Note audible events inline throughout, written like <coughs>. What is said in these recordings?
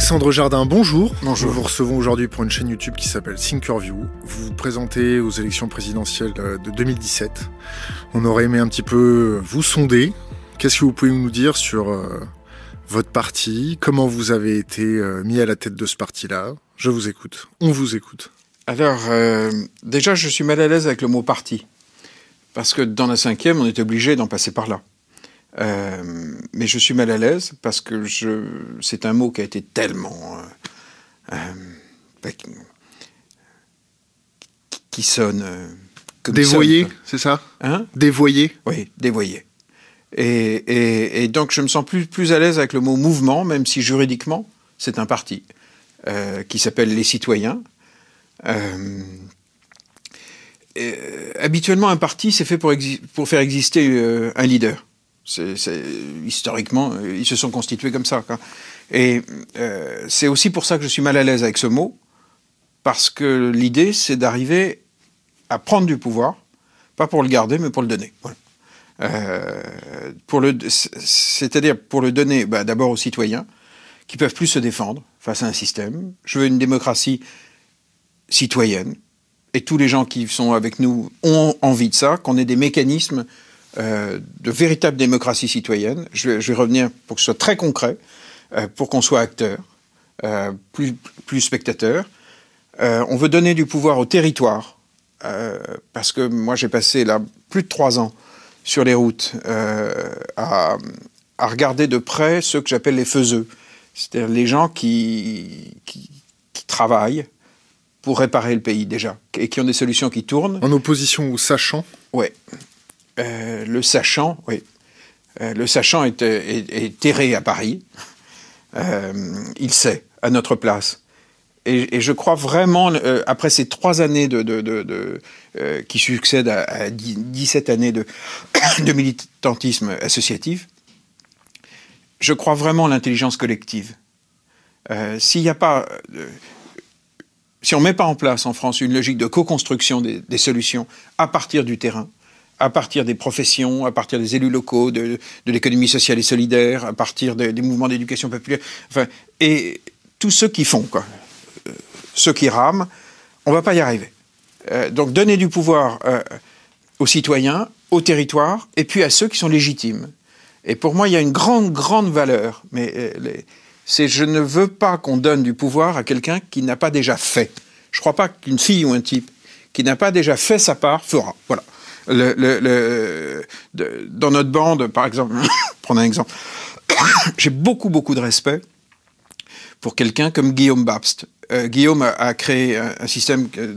Alexandre Jardin, bonjour. Bonjour. Nous vous recevons aujourd'hui pour une chaîne YouTube qui s'appelle Thinkerview. Vous vous présentez aux élections présidentielles euh, de 2017. On aurait aimé un petit peu vous sonder. Qu'est-ce que vous pouvez nous dire sur euh, votre parti? Comment vous avez été euh, mis à la tête de ce parti-là? Je vous écoute. On vous écoute. Alors, euh, déjà, je suis mal à l'aise avec le mot parti. Parce que dans la cinquième, on est obligé d'en passer par là. Euh, mais je suis mal à l'aise parce que je, c'est un mot qui a été tellement. euh, euh, bah, qui, sonne. euh, Dévoyé, c'est ça? Hein? Dévoyé Oui, dévoyé. Et, et- et donc, je me sens plus, plus à l'aise avec le mot mouvement, même si juridiquement, c'est un parti euh, qui s'appelle Les Citoyens. Et, habituellement, un parti, c'est fait pour, pour faire exister un leader. Historiquement, ils se sont constitués comme ça. Et euh, c'est aussi pour ça que je suis mal à l'aise avec ce mot, parce que l'idée, c'est d'arriver à prendre du pouvoir, pas pour le garder, mais pour le donner. Euh, pour le, c'est-à-dire pour le donner bah, d'abord aux citoyens qui peuvent plus se défendre face à un système. Je veux une démocratie citoyenne et tous les gens qui sont avec nous ont envie de ça, qu'on ait des mécanismes de véritable démocratie citoyenne. Je vais, je vais revenir pour que ce soit très concret, euh, pour qu'on soit acteur, euh, plus, plus spectateur. Euh, on veut donner du pouvoir au territoire, euh, parce que moi j'ai passé là plus de trois ans sur les routes euh, à, à regarder de près ceux que j'appelle les faiseux, c'est-à-dire les gens qui, qui, qui travaillent pour réparer le pays déjà, et qui ont des solutions qui tournent. En opposition au sachant? Ouais. Euh, le sachant, oui. Euh, le sachant est, est, terré à Paris. Euh, il sait, à notre place. Et, je crois vraiment, après ces trois années de, qui succèdent à, à 10 17 années <coughs> de, militantisme associatif, je crois vraiment l'intelligence collective. S'il n'y a pas, si on ne met pas en place en France une logique de co-construction des solutions à partir du terrain, à partir des professions, à partir des élus locaux, de, l'économie sociale et solidaire, à partir de- des mouvements d'éducation populaire, enfin, et tous ceux qui font, quoi, Euh, ceux qui rament, on va pas y arriver. Euh, donc donner du pouvoir euh, aux citoyens, aux territoires, et puis à ceux qui sont légitimes. Et pour moi, il y a une grande, grande valeur, mais c'est je ne veux pas qu'on donne du pouvoir à quelqu'un qui n'a pas déjà fait. Je ne crois pas qu'une fille ou un type qui n'a pas déjà fait sa part fera. Voilà. Dans notre bande, par exemple, <laughs> prendre un exemple, <coughs> j'ai beaucoup, beaucoup de respect pour quelqu'un comme Guillaume Babst. Euh, Guillaume a, a créé un, système de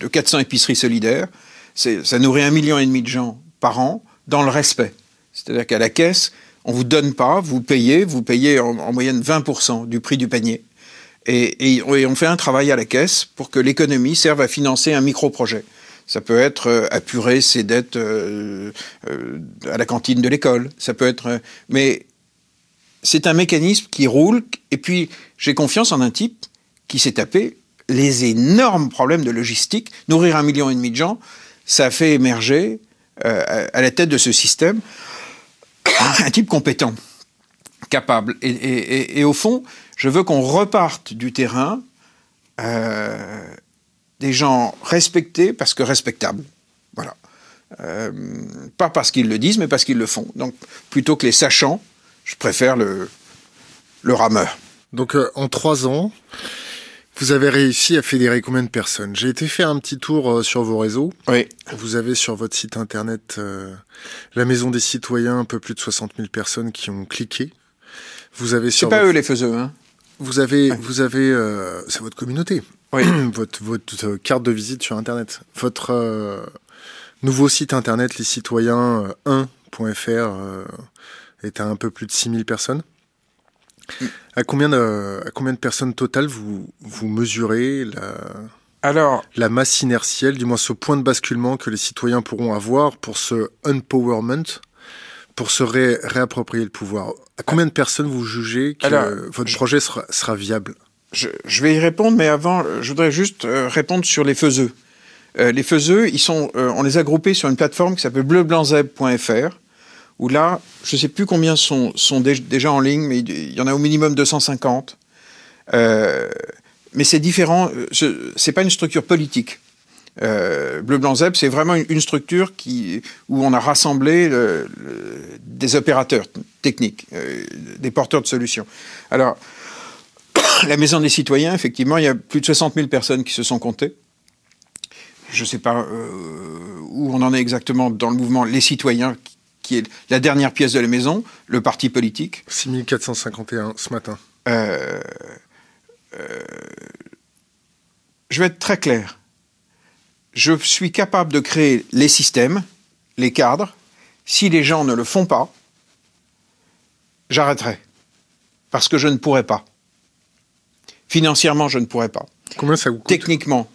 de 400 épiceries solidaires. Ça nourrit un million et demi de gens par an dans le respect. C'est-à-dire qu'à la caisse, on vous donne pas, vous payez, vous payez en, en moyenne 20% du prix du panier. Et on fait un travail à la caisse pour que l'économie serve à financer un micro-projet. Ça peut être euh, apurer ses dettes euh, euh, à la cantine de l'école. Ça peut être, mais c'est un mécanisme qui roule. Et puis j'ai confiance en un type qui s'est tapé les énormes problèmes de logistique. Nourrir un million et demi de gens, ça a fait émerger à- la tête de ce système <coughs> un type compétent, capable. Et, au fond, je veux qu'on reparte du terrain des gens respectés parce que respectables. Voilà. Euh, pas parce qu'ils le disent, mais parce qu'ils le font. Donc, plutôt que les sachants, je préfère le, le rameur. Donc euh, en trois ans, vous avez réussi à fédérer combien de personnes? J'ai été faire un petit tour euh, sur vos réseaux. Oui. Vous avez sur votre site internet la Maison des Citoyens un peu plus de 60 000 personnes qui ont cliqué. Vous avez C'est sur pas votre- eux les faiseux, hein. vous avez Ouais. vous avez c'est votre communauté. Oui. <clears throat> votre votre euh, carte de visite sur internet. Votre euh, nouveau site internet les citoyens 1.fr euh, est à un peu plus de 6000 personnes. Mm. À combien de à combien de personnes totales vous vous mesurez la Alors, la masse inertielle, du moins ce point de basculement que les citoyens pourront avoir pour ce empowerment, pour se ré- réapproprier le pouvoir? À combien de personnes vous jugez que Alors, votre je- projet sera, sera viable? Je, je vais y répondre, mais avant, euh, je voudrais juste euh, répondre sur les faiseux. Euh, les faiseux, ils sont, euh, on les a groupés sur une plateforme qui s'appelle bleublanczeb.fr, où là, je ne sais plus combien sont, sont dé- déjà en ligne, mais il y en a au minimum 250. mais c'est différent. C'est pas une structure politique. Euh, Bleu Blanc c'est vraiment une, structure qui, où on a rassemblé des opérateurs techniques, euh, des porteurs de solutions. Alors, <laughs> la Maison des Citoyens, effectivement, il y a plus de 60 000 personnes qui se sont comptées. Je ne sais pas euh, où on en est exactement dans le mouvement Les Citoyens, qui est la dernière pièce de la maison, le parti politique. 6451 ce matin. je vais être très clair je suis capable de créer les systèmes, les cadres. Si les gens ne le font pas, j'arrêterai. Parce que je ne pourrais pas. Financièrement, je ne pourrais pas. Combien ça vous coûte Techniquement.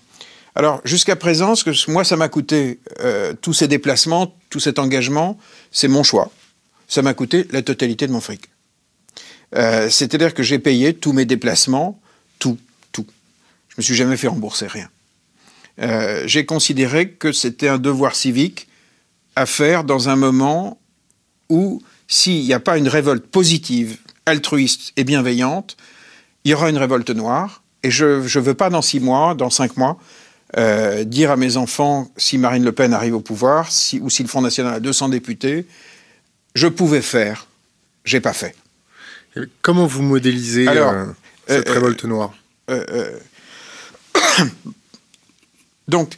Alors, jusqu'à présent, ce que moi, ça m'a coûté, euh, tous ces déplacements, tout cet engagement, c'est mon choix. Ça m'a coûté la totalité de mon fric. Euh, c'est-à-dire que j'ai payé tous mes déplacements, tout, tout. Je me suis jamais fait rembourser rien. Euh, j'ai considéré que c'était un devoir civique à faire dans un moment où, s'il n'y a pas une révolte positive, altruiste et bienveillante, il y aura une révolte noire. Et je ne veux pas, dans six mois, dans cinq mois, euh, dire à mes enfants, si Marine Le Pen arrive au pouvoir, si, ou si le Front National a 200 députés, je pouvais faire, j'ai pas fait. comment vous modélisez euh, cette révolte noire <coughs> Donc,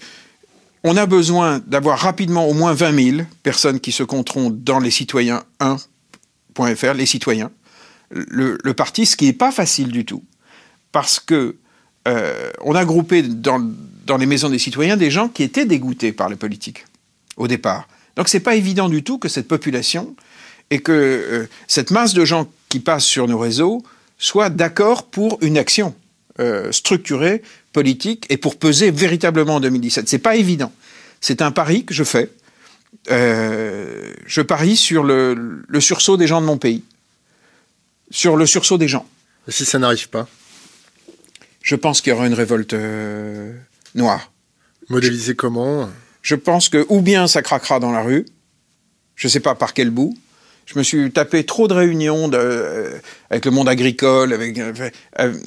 on a besoin d'avoir rapidement au moins 20 000 personnes qui se compteront dans les citoyens 1.fr, les citoyens, le, parti, ce qui n'est pas facile du tout, parce que euh, on a groupé dans, les maisons des citoyens des gens qui étaient dégoûtés par la politique au départ. Donc c'est pas évident du tout que cette population et que euh, cette masse de gens qui passent sur nos réseaux soient d'accord pour une action euh, structurée politique et pour peser véritablement en 2017. C'est pas évident. C'est un pari que je fais. Euh, je parie sur le, sursaut des gens de mon pays, sur le sursaut des gens. Et si ça n'arrive pas Je pense qu'il y aura une révolte euh, noire. Modélisée comment Je pense que ou bien ça craquera dans la rue, je ne sais pas par quel bout. Je me suis tapé trop de réunions euh, avec le monde agricole, avec,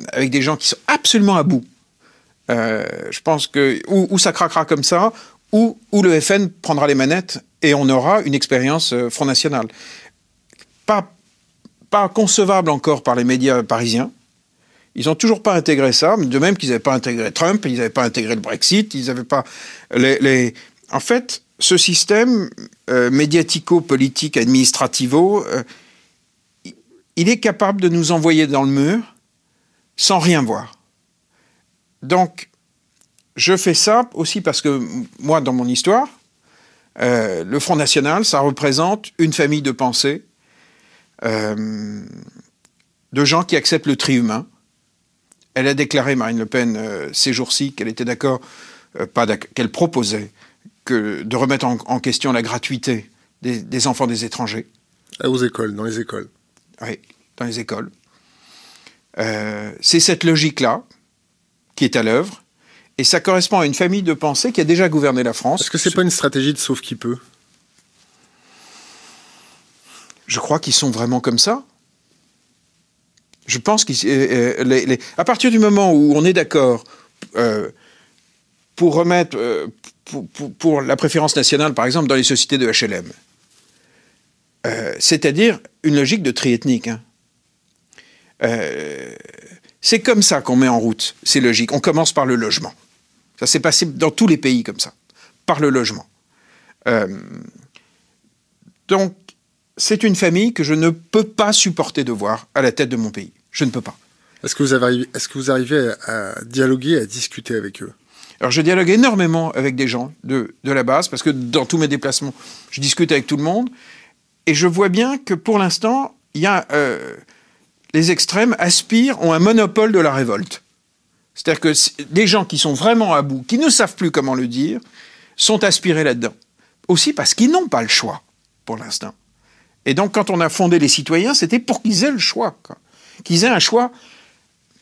avec des gens qui sont absolument à bout. Euh, je pense que ou, ça craquera comme ça, ou, le FN prendra les manettes et on aura une expérience euh, Front National. Pas, pas concevable encore par les médias parisiens. Ils n'ont toujours pas intégré ça, de même qu'ils n'avaient pas intégré Trump, ils n'avaient pas intégré le Brexit, ils n'avaient pas les, En fait, ce système euh, médiatico-politique administrativo, il est capable de nous envoyer dans le mur sans rien voir. Donc, je fais ça aussi parce que moi, dans mon histoire, euh, le Front National, ça représente une famille de pensée, euh, de gens qui acceptent le tri humain. Elle a déclaré, Marine Le Pen, euh, ces jours-ci, qu'elle était d'accord, pas qu'elle proposait que de remettre en, question la gratuité des, des, enfants des étrangers. Aux écoles, dans les écoles. Oui, dans les écoles. C'est cette logique-là qui est à l'œuvre. Et ça correspond à une famille de pensée qui a déjà gouverné la France. Est-ce que c'est pas une stratégie de sauve qui peut? Je crois qu'ils sont vraiment comme ça. Je pense qu'à euh, euh, partir du moment où on est d'accord euh, pour remettre pour, la préférence nationale, par exemple, dans les sociétés de HLM, c'est-à-dire une logique de tri ethnique. Hein. C'est comme ça qu'on met en route, c'est logique. On commence par le logement. Ça s'est passé dans tous les pays comme ça, par le logement. Donc, c'est une famille que je ne peux pas supporter de voir à la tête de mon pays. Je ne peux pas. Est-ce que, vous arrivez, est-ce que vous arrivez à, dialoguer, à discuter avec eux? Alors je dialogue énormément avec des gens de, de, la base, parce que dans tous mes déplacements, je discute avec tout le monde, et je vois bien que pour l'instant, il y a euh, les extrêmes aspirent, ont un monopole de la révolte. C'est-à-dire que des gens qui sont vraiment à bout, qui ne savent plus comment le dire, sont aspirés là-dedans. Aussi parce qu'ils n'ont pas le choix, pour l'instant. Et donc, quand on a fondé les citoyens, c'était pour qu'ils aient le choix. Qu'ils aient un choix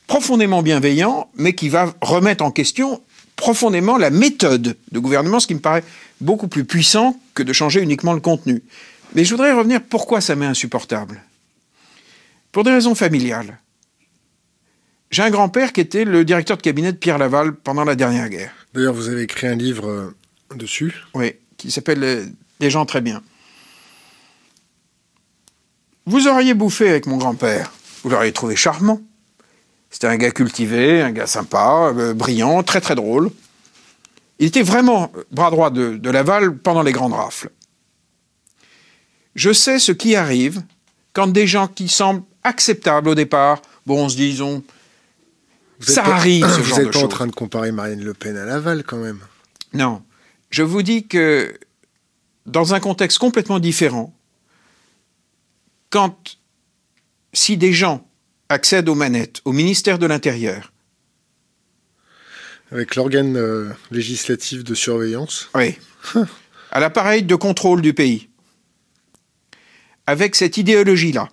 profondément bienveillant, mais qui va remettre en question profondément la méthode de gouvernement, ce qui me paraît beaucoup plus puissant que de changer uniquement le contenu. Mais je voudrais revenir pourquoi ça m'est insupportable? Pour des raisons familiales. J'ai un grand-père qui était le directeur de cabinet de Pierre Laval pendant la dernière guerre. D'ailleurs, vous avez écrit un livre euh, dessus. Oui, qui s'appelle euh, Des gens très bien. Vous auriez bouffé avec mon grand-père. Vous l'auriez trouvé charmant. C'était un gars cultivé, un gars sympa, euh, brillant, très très drôle. Il était vraiment bras droit de, de Laval pendant les grandes rafles. Je sais ce qui arrive quand des gens qui semblent acceptables au départ, bon, on se dit, disons, Vous ça pas- arrive, ce <coughs> Vous genre êtes de pas en train de comparer Marine Le Pen à Laval, quand même. Non. Je vous dis que dans un contexte complètement différent, quand si des gens accèdent aux manettes, au ministère de l'Intérieur, Avec l'organe euh, législatif de surveillance. oui, <laughs> à l'appareil de contrôle du pays, avec cette idéologie-là,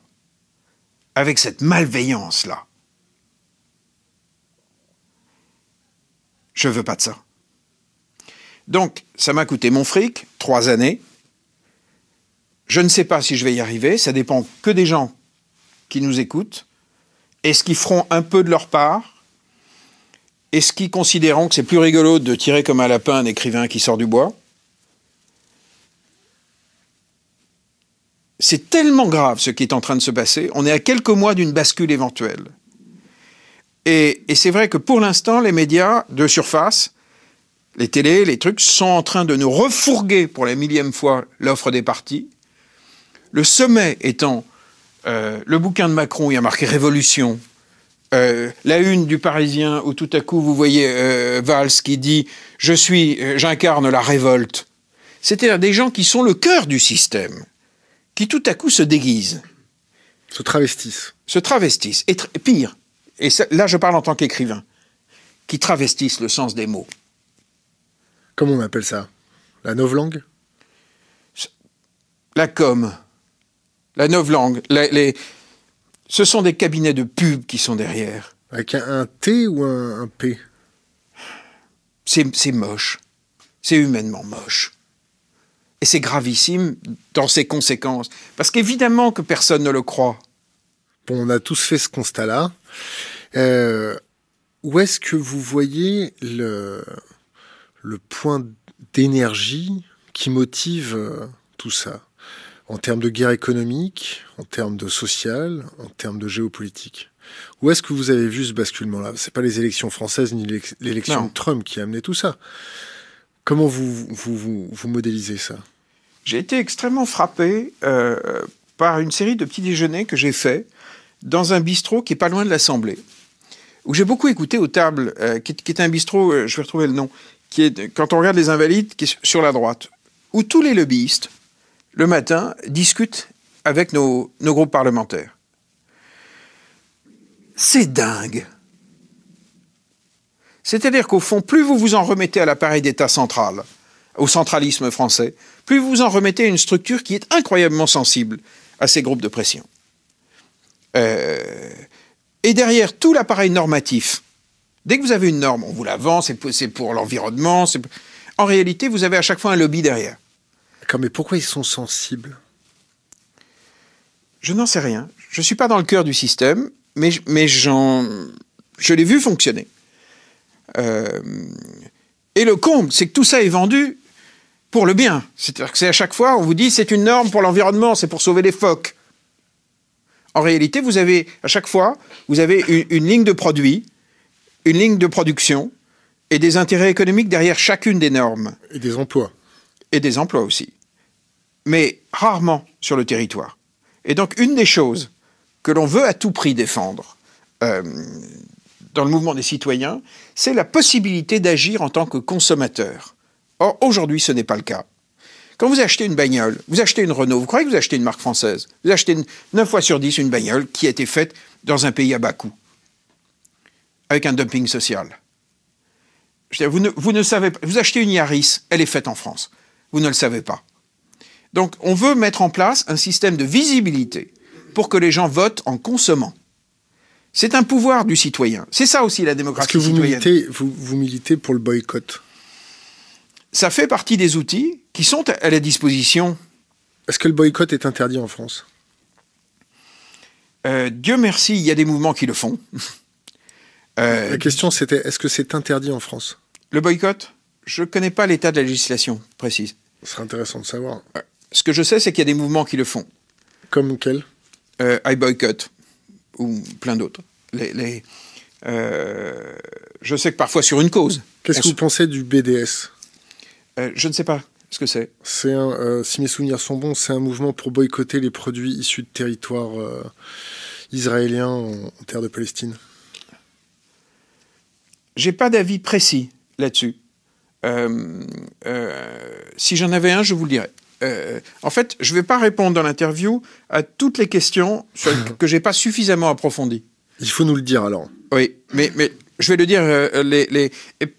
avec cette malveillance-là, je veux pas de ça. Donc, ça m'a coûté mon fric, trois années. Je ne sais pas si je vais y arriver, ça dépend que des gens qui nous écoutent. Est-ce qu'ils feront un peu de leur part? Est-ce qu'ils considéreront que c'est plus rigolo de tirer comme un lapin un écrivain qui sort du bois? C'est tellement grave ce qui est en train de se passer. On est à quelques mois d'une bascule éventuelle. Et, et c'est vrai que pour l'instant, les médias de surface, les télés, les trucs, sont en train de nous refourguer pour la millième fois l'offre des partis. Le sommet étant euh, le bouquin de Macron, il y a marqué Révolution. Euh, la une du Parisien où tout à coup vous voyez euh, Valls qui dit je suis, j'incarne la révolte. C'est-à-dire des gens qui sont le cœur du système, qui tout à coup se déguisent, Se travestissent. se travestissent, et pire, et ça- là je parle en tant qu'écrivain, qui travestissent le sens des mots. Comment on appelle ça? La novlangue? La com, la novlangue, la- les, ce sont des cabinets de pub qui sont derrière. Avec un, un T ou un, un P? C'est c'est moche. C'est humainement moche. Et c'est gravissime dans ses conséquences. Parce qu'évidemment que personne ne le croit. Bon, on a tous fait ce constat-là. Euh, où est-ce que vous voyez le, le point d'énergie qui motive euh, tout ça? En termes de guerre économique, en termes de social, en termes de géopolitique. Où est-ce que vous avez vu ce basculement-là? C'est pas les élections françaises ni l'élection de Trump qui a amené tout ça. Comment vous, vous, vous, vous modélisez ça? J'ai été extrêmement frappé euh, par une série de petits déjeuners que j'ai faits dans un bistrot qui est pas loin de l'Assemblée, où j'ai beaucoup écouté aux tables, euh, qui, est- qui est un bistrot, euh, je vais retrouver le nom, qui est, quand on regarde les Invalides, qui est sur la droite, où tous les lobbyistes, le matin, discutent avec nos, groupes parlementaires. C'est dingue. C'est-à-dire qu'au fond, plus vous vous en remettez à l'appareil d'État central, au centralisme français, plus vous vous en remettez à une structure qui est incroyablement sensible à ces groupes de pression. Euh, et derrière tout l'appareil normatif, dès que vous avez une norme, on vous la vend, c'est pour, l'environnement, en réalité, vous avez à chaque fois un lobby derrière. D'accord, mais pourquoi ils sont sensibles? Je n'en sais rien. Je ne suis pas dans le cœur du système, mais, mais j'en, je l'ai vu fonctionner. Euh, et le comble, c'est que tout ça est vendu pour le bien. C'est-à-dire que c'est à chaque fois, on vous dit c'est une norme pour l'environnement, c'est pour sauver les phoques. En réalité, vous avez, à chaque fois, vous avez une, une ligne de produit, une ligne de production et des intérêts économiques derrière chacune des normes Et des emplois et des emplois aussi, mais rarement sur le territoire. Et donc, une des choses que l'on veut à tout prix défendre euh, dans le mouvement des citoyens, c'est la possibilité d'agir en tant que consommateur. Or, aujourd'hui, ce n'est pas le cas. Quand vous achetez une bagnole, vous achetez une Renault, vous croyez que vous achetez une marque française. Vous achetez une- 9 fois sur 10 une bagnole qui a été faite dans un pays à bas coût, avec un dumping social. Vous, savez pas. Vous achetez une Yaris, elle est faite en France. Vous ne le savez pas. Donc, on veut mettre en place un système de visibilité pour que les gens votent en consommant. C'est un pouvoir du citoyen. C'est ça aussi la Est-ce démocratie que vous citoyenne. militez, vous, vous militez pour le boycott Ça fait partie des outils qui sont à la disposition. Est-ce que le boycott est interdit en France? Euh, Dieu merci, il y a des mouvements qui le font. <laughs> Euh, la question c'était est-ce que c'est interdit en France? Le boycott? Je ne connais pas l'état de la législation précise. Ce serait intéressant de savoir. Euh, ce que je sais, c'est qu'il y a des mouvements qui le font. Comme quel? Euh, I boycott ou plein d'autres. Les, je sais que parfois sur une cause. Qu'est-ce que vous pensez du BDS Je ne sais pas ce que c'est. C'est un, si mes souvenirs sont bons, c'est un mouvement pour boycotter les produits issus de territoires israéliens en terre de Palestine. J'ai pas d'avis précis là-dessus. Euh, euh, si j'en avais un, je vous le dirais. Euh, en fait, je ne vais pas répondre dans l'interview à toutes les questions <laughs> que j'ai pas suffisamment approfondies. Il faut nous le dire alors. Oui, mais, mais je vais le dire les, les...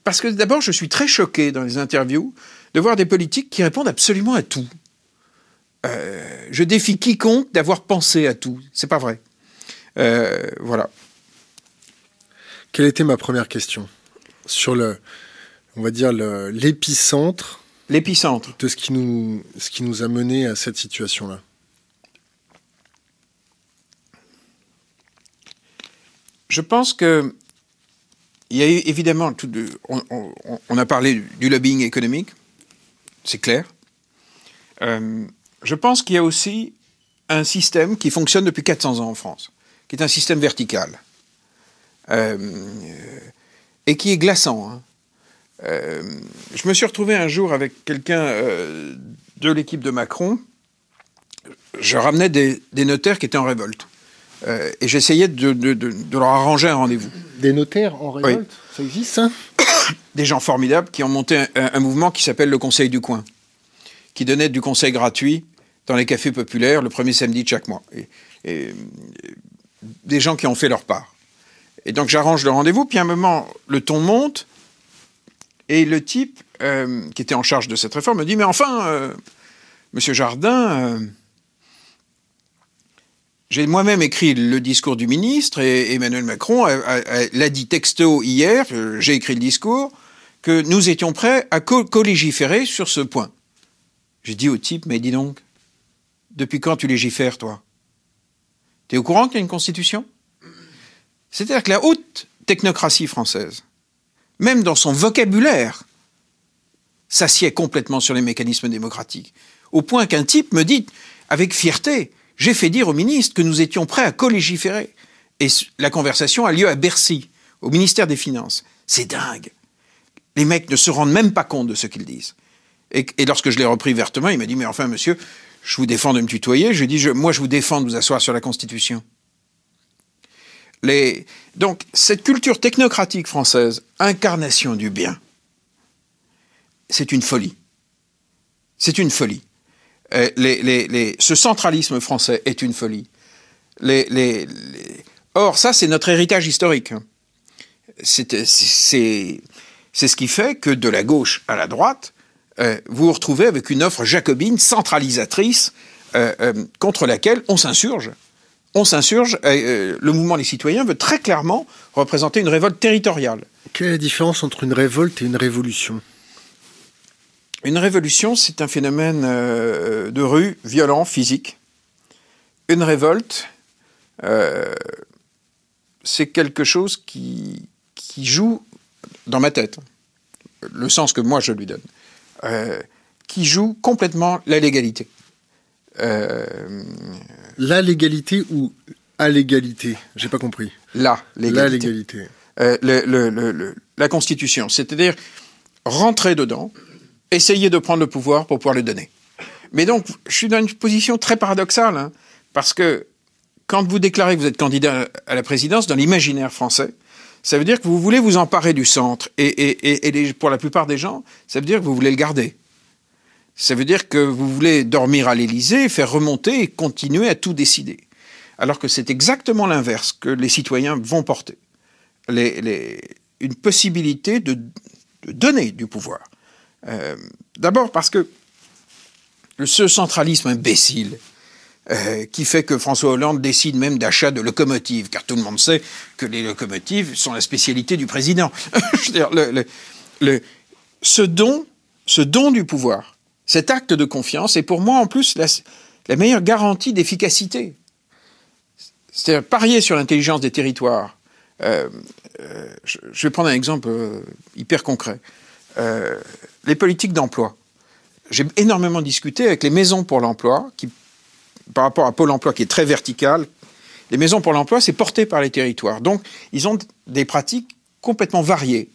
parce que d'abord, je suis très choqué dans les interviews de voir des politiques qui répondent absolument à tout. je défie quiconque d'avoir pensé à tout. C'est pas vrai. voilà. Quelle était ma première question Sur le, on va dire, l'épicentre. L'épicentre. De ce qui, nous, ce qui nous a mené à cette situation-là. Je pense que il y a eu évidemment tout de, on, a parlé du lobbying économique, c'est clair. Euh, je pense qu'il y a aussi un système qui fonctionne depuis 400 ans en France, qui est un système vertical. Euh, et qui est glaçant. Hein. Euh, je me suis retrouvé un jour avec quelqu'un euh, de l'équipe de Macron. Je ramenais des, notaires qui étaient en révolte. et j'essayais de, leur arranger un rendez-vous. Des notaires en révolte Ça existe, ça <coughs> Des gens formidables qui ont monté un, mouvement qui s'appelle le Conseil du Coin, qui donnait du conseil gratuit dans les cafés populaires le premier samedi de chaque mois. et des gens qui ont fait leur part. Et donc j'arrange le rendez-vous, puis à un moment, le ton monte, et le type euh, qui était en charge de cette réforme me dit, mais enfin, euh, Monsieur Jardin, euh, j'ai moi-même écrit le discours du ministre, et Emmanuel Macron l'a dit texto hier, j'ai écrit le discours, que nous étions prêts à co-légiférer sur ce point. J'ai dit au type, mais dis donc, depuis quand tu légifères, toi? T'es au courant qu'il y a une constitution? C'est-à-dire que la haute technocratie française, même dans son vocabulaire, s'assied complètement sur les mécanismes démocratiques, au point qu'un type me dit, avec fierté, j'ai fait dire au ministre que nous étions prêts à collégiférer. Et la conversation a lieu à Bercy, au ministère des Finances. C'est dingue. Les mecs ne se rendent même pas compte de ce qu'ils disent. Et, lorsque je l'ai repris vertement, il m'a dit, mais enfin, monsieur, je vous défends de me tutoyer. Je lui ai dit, moi, je vous défends de vous asseoir sur la Constitution. Donc, cette culture technocratique française, incarnation du bien, c'est une folie. C'est une folie. Euh, ce centralisme français est une folie. Or, ça, c'est notre héritage historique. Hein. C'est ce qui fait que de la gauche à la droite, euh, vous vous retrouvez avec une offre jacobine centralisatrice euh, contre laquelle on s'insurge on s'insurge. Euh, le mouvement des citoyens veut très clairement représenter une révolte territoriale. Quelle est la différence entre une révolte et une révolution? Une révolution, c'est un phénomène euh, de rue, violent, physique. Une révolte, euh, c'est quelque chose qui, qui joue dans ma tête, le sens que moi je lui donne, qui joue complètement la légalité. La légalité ou à l'égalité J'ai pas compris. La légalité. La légalité. Euh, la Constitution, c'est-à-dire rentrer dedans, essayer de prendre le pouvoir pour pouvoir le donner. Mais donc, je suis dans une position très paradoxale, hein, parce que quand vous déclarez que vous êtes candidat à la présidence, dans l'imaginaire français, ça veut dire que vous voulez vous emparer du centre. Et, pour la plupart des gens, ça veut dire que vous voulez le garder. Ça veut dire que vous voulez dormir à l'Élysée, faire remonter et continuer à tout décider. Alors que c'est exactement l'inverse que les citoyens vont porter. une possibilité de, donner du pouvoir. Euh, d'abord parce que ce centralisme imbécile euh, qui fait que François Hollande décide même d'achat de locomotives, car tout le monde sait que les locomotives sont la spécialité du président. <laughs> Dire, ce don, ce don du pouvoir, cet acte de confiance est pour moi en plus la, meilleure garantie d'efficacité. C'est-à-dire parier sur l'intelligence des territoires, je, vais prendre un exemple hyper concret. les politiques d'emploi. J'ai énormément discuté avec les maisons pour l'emploi, qui, par rapport à Pôle emploi qui est très vertical. Les maisons pour l'emploi, c'est porté par les territoires. Donc, ils ont des pratiques complètement variées.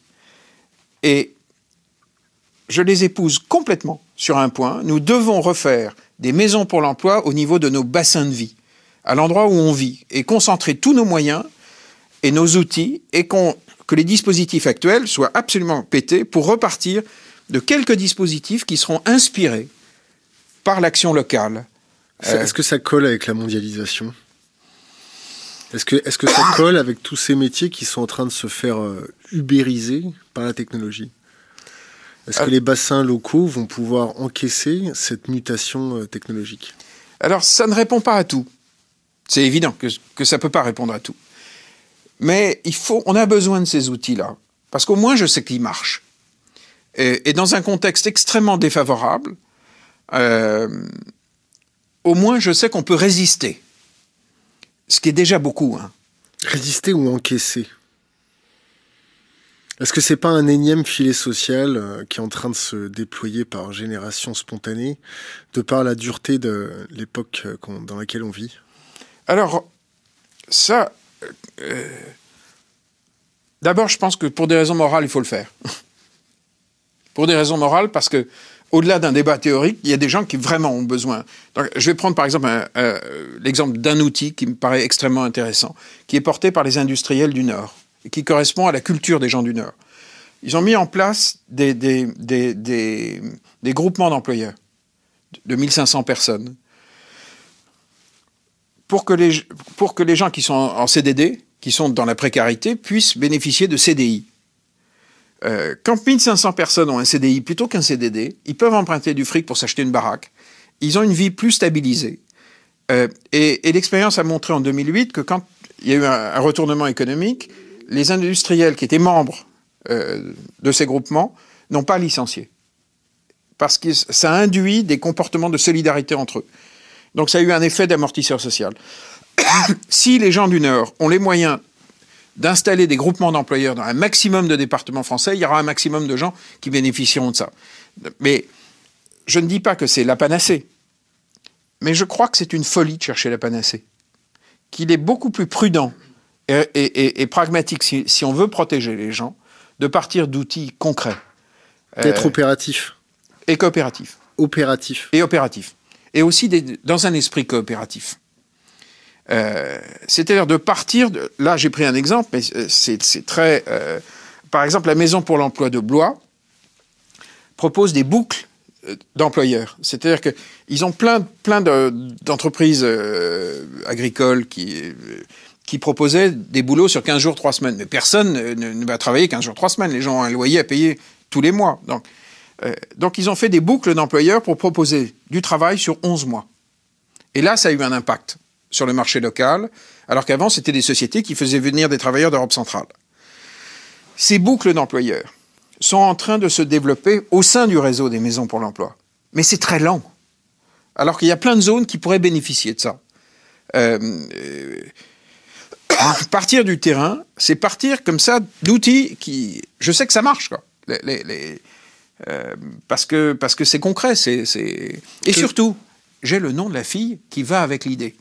Et je les épouse complètement sur un point. Nous devons refaire des maisons pour l'emploi au niveau de nos bassins de vie, à l'endroit où on vit, et concentrer tous nos moyens et nos outils, et que les dispositifs actuels soient absolument pétés pour repartir de quelques dispositifs qui seront inspirés par l'action locale. Est-ce que ça colle avec la mondialisation? Est-ce que, est que ça <coughs> colle avec tous ces métiers qui sont en train de se faire euh, ubériser par la technologie? Est-ce que les bassins locaux vont pouvoir encaisser cette mutation euh, technologique? Alors, ça ne répond pas à tout. C'est évident que, que ça ne peut pas répondre à tout. Mais il faut, on a besoin de ces outils-là. Parce qu'au moins, je sais qu'ils marchent. Et, dans un contexte extrêmement défavorable, euh, au moins, je sais qu'on peut résister. Ce qui est déjà beaucoup. Hein. Résister ou encaisser? Est-ce que c'est pas un énième filet social euh, qui est en train de se déployer par génération spontanée, de par la dureté de l'époque euh, dans laquelle on vit? Alors, ça, euh, d'abord, je pense que pour des raisons morales, il faut le faire. <laughs> pour des raisons morales, parce que au-delà d'un débat théorique, il y a des gens qui vraiment ont besoin. je vais prendre par exemple l'exemple d'un outil qui me paraît extrêmement intéressant, qui est porté par les industriels du Nord qui correspond à la culture des gens du Nord. Ils ont mis en place des, groupements d'employeurs de 1500 personnes pour que, les, pour que les gens qui sont en CDD, qui sont dans la précarité, puissent bénéficier de CDI. Euh, quand 1500 personnes ont un CDI plutôt qu'un CDD, ils peuvent emprunter du fric pour s'acheter une baraque. Ils ont une vie plus stabilisée. Euh, et, l'expérience a montré en 2008 que quand il y a eu un retournement économique, les industriels qui étaient membres euh, de ces groupements n'ont pas licencié. Parce que ça induit des comportements de solidarité entre eux. Donc ça a eu un effet d'amortisseur social. <coughs> si les gens du Nord ont les moyens d'installer des groupements d'employeurs dans un maximum de départements français, il y aura un maximum de gens qui bénéficieront de ça. Mais je ne dis pas que c'est la panacée. Mais je crois que c'est une folie de chercher la panacée. Qu'il est beaucoup plus prudent et, pragmatique, si, on veut protéger les gens, de partir d'outils concrets. D'être euh, opératif. Et coopératif. Opératif. Et opératif. Et aussi dans un esprit coopératif. Euh, c'est-à-dire de partir de... Là, j'ai pris un exemple, mais c'est très... Euh, par exemple, la Maison pour l'emploi de Blois propose des boucles d'employeurs. C'est-à-dire qu'ils ont plein, plein d'entreprises agricoles qui qui proposait des boulots sur 15 jours, 3 semaines. Mais personne ne, va travailler 15 jours, 3 semaines. Les gens ont un loyer à payer tous les mois. Donc, euh, donc ils ont fait des boucles d'employeurs pour proposer du travail sur 11 mois. Et là, ça a eu un impact sur le marché local, alors qu'avant, c'était des sociétés qui faisaient venir des travailleurs d'Europe centrale. Ces boucles d'employeurs sont en train de se développer au sein du réseau des maisons pour l'emploi. Mais c'est très lent. Alors qu'il y a plein de zones qui pourraient bénéficier de ça. Euh, partir du terrain, c'est partir comme ça d'outils qui. Je sais que ça marche, quoi. Les, euh, parce que parce que c'est concret, c'est et surtout, j'ai le nom de la fille qui va avec l'idée.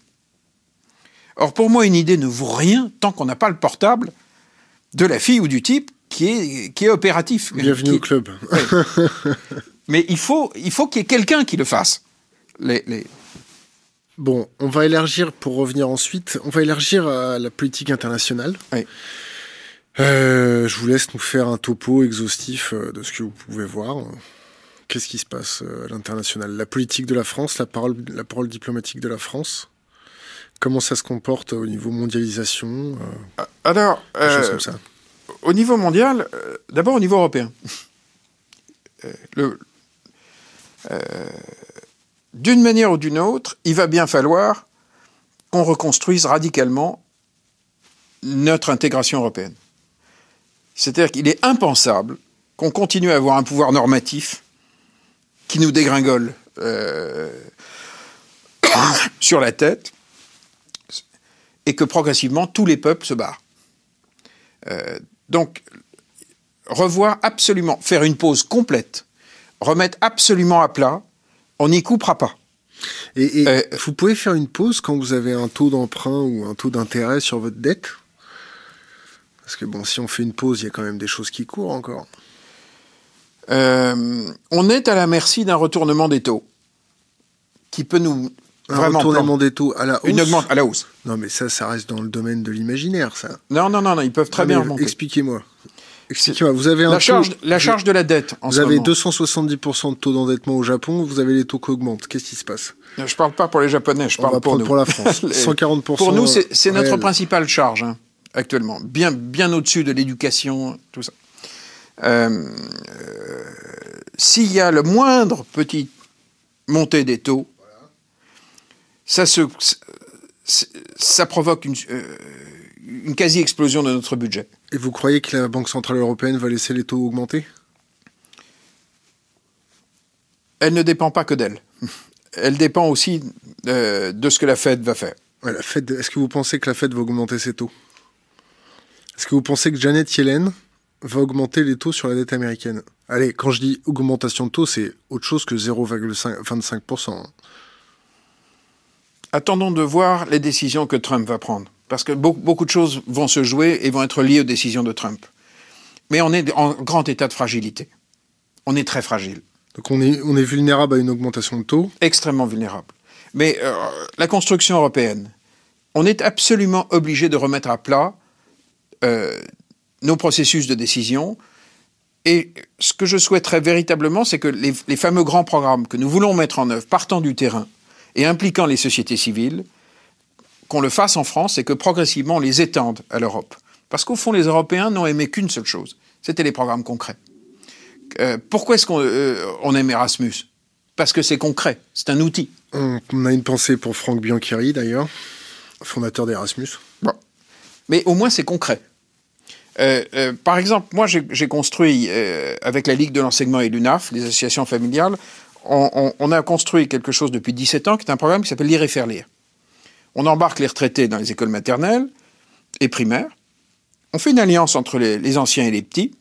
Or pour moi, une idée ne vaut rien tant qu'on n'a pas le portable de la fille ou du type qui est qui est opératif. Bienvenue au club. <laughs> Mais il faut il faut qu'il y ait quelqu'un qui le fasse. les, Bon, on va élargir, pour revenir ensuite, on va élargir à la politique internationale. Euh, je vous laisse nous faire un topo exhaustif euh, de ce que vous pouvez voir. Qu'est-ce qui se passe euh, à l'international? La politique de la France, la parole, la parole diplomatique de la France? Comment ça se comporte au niveau mondialisation Alors, au niveau mondial, d'abord au niveau européen. le, d'une manière ou d'une autre, il va bien falloir qu'on reconstruise radicalement notre intégration européenne. C'est-à-dire qu'il est impensable qu'on continue à avoir un pouvoir normatif qui nous dégringole euh, <coughs> sur la tête et que progressivement tous les peuples se barrent. donc, revoir absolument, faire une pause complète, remettre absolument à plat, on n'y coupera pas. Et, vous pouvez faire une pause quand vous avez un taux d'emprunt ou un taux d'intérêt sur votre dette? Parce que bon, si on fait une pause, il y a quand même des choses qui courent encore. on est à la merci d'un retournement des taux qui peut nous un vraiment retournement des taux à la hausse. Une augmente à la hausse. Non, mais ça, ça reste dans le domaine de l'imaginaire, ça. Non, non, non, ils peuvent très bien remonter. Expliquez-moi. Vous avez un la charge, la charge de la dette. En vous avez 270% de taux d'endettement au Japon. Vous avez les taux qui augmentent. Qu'est-ce qui se passe? Je ne parle pas pour les Japonais. Je parle pour nous. pour la France. <laughs> 140%. Pour nous, c'est notre principale charge hein, actuellement. Bien, bien au-dessus de l'éducation, tout ça. Euh, euh, s'il y a le moindre petit montée des taux, ça, se, ça provoque une, euh, une quasi-explosion de notre budget. Et vous croyez que la Banque Centrale Européenne va laisser les taux augmenter? Elle ne dépend pas que d'elle. Elle dépend aussi euh, de ce que la Fed va faire. la Fed, est-ce que vous pensez que la Fed va augmenter ses taux? Est-ce que vous pensez que Janet Yellen va augmenter les taux sur la dette américaine? Allez, quand je dis augmentation de taux, c'est autre chose que 0,25%. Attendons de voir les décisions que Trump va prendre. Parce que beaucoup de choses vont se jouer et vont être liées aux décisions de Trump. Mais on est en grand état de fragilité. On est très fragile. Donc on est, on est vulnérable à une augmentation de taux Extrêmement vulnérable. Mais euh, la construction européenne, on est absolument obligé de remettre à plat euh, nos processus de décision. Et ce que je souhaiterais véritablement, c'est que les, les fameux grands programmes que nous voulons mettre en œuvre partant du terrain, et impliquant les sociétés civiles, qu'on le fasse en France et que progressivement on les étende à l'Europe. Parce qu'au fond, les Européens n'ont aimé qu'une seule chose, c'était les programmes concrets. Euh, pourquoi est-ce qu'on euh, aime Erasmus? Parce que c'est concret, c'est un outil. On a une pensée pour Franck Biancheri d'ailleurs, fondateur d'Erasmus. Bon. Mais au moins c'est concret. Euh, par exemple, moi j'ai construit avec la Ligue de l'enseignement et l'UNAF, les associations familiales, on, a construit quelque chose depuis 17 ans qui est un programme qui s'appelle Lire et faire lire. On embarque les retraités dans les écoles maternelles et primaires. On fait une alliance entre les, anciens et les petits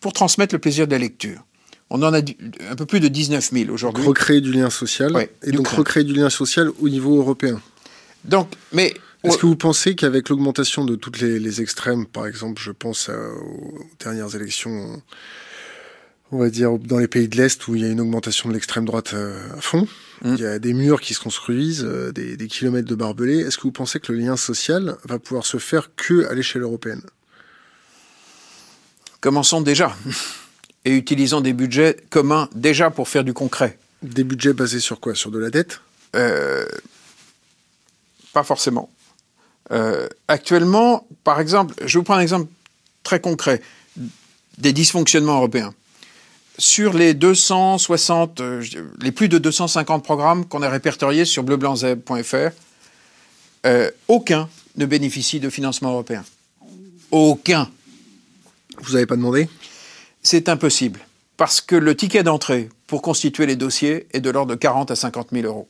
pour transmettre le plaisir de la lecture. On en a un peu plus de 19 000 aujourd'hui. Recréer du lien social. et donc recréer du lien social au niveau européen. Donc, mais est-ce que vous pensez qu'avec l'augmentation de toutes les, extrêmes, par exemple, je pense aux dernières élections on va dire, dans les pays de l'Est où il y a une augmentation de l'extrême droite euh, à fond. Mm. Il y a des murs qui se construisent, euh, des, kilomètres de barbelés. Est-ce que vous pensez que le lien social va pouvoir se faire que à l'échelle européenne? Commençons déjà <laughs> et utilisons des budgets communs déjà pour faire du concret. Des budgets basés sur quoi? Sur de la dette? Euh, Pas forcément. actuellement, par exemple, je vous prends un exemple très concret des dysfonctionnements européens sur les 260, euh, les plus de 250 programmes qu'on a répertoriés sur bleublanczeb.fr, euh, aucun ne bénéficie de financement européen. Aucun. Vous n'avez pas demandé? C'est impossible. Parce que le ticket d'entrée pour constituer les dossiers est de l'ordre de 40 à 50 000 euros.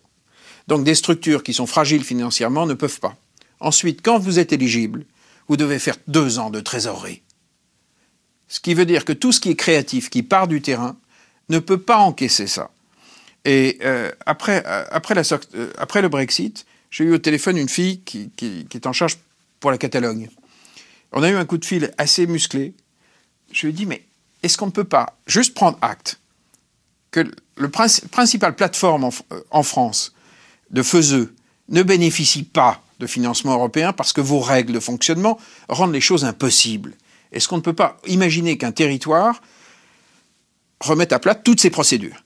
Donc des structures qui sont fragiles financièrement ne peuvent pas. Ensuite, quand vous êtes éligible, vous devez faire deux ans de trésorerie. Ce qui veut dire que tout ce qui est créatif, qui part du terrain, ne peut pas encaisser ça. Et euh, après, euh, euh, après, le Brexit, j'ai eu au téléphone une fille qui, est en charge pour la Catalogne. On a eu un coup de fil assez musclé. Je lui ai dit, mais est-ce qu'on ne peut pas juste prendre acte que le principal plateforme en, France de faiseux ne bénéficie pas de financement européen parce que vos règles de fonctionnement rendent les choses impossibles? Est-ce qu'on ne peut pas imaginer qu'un territoire remette à plat toutes ces procédures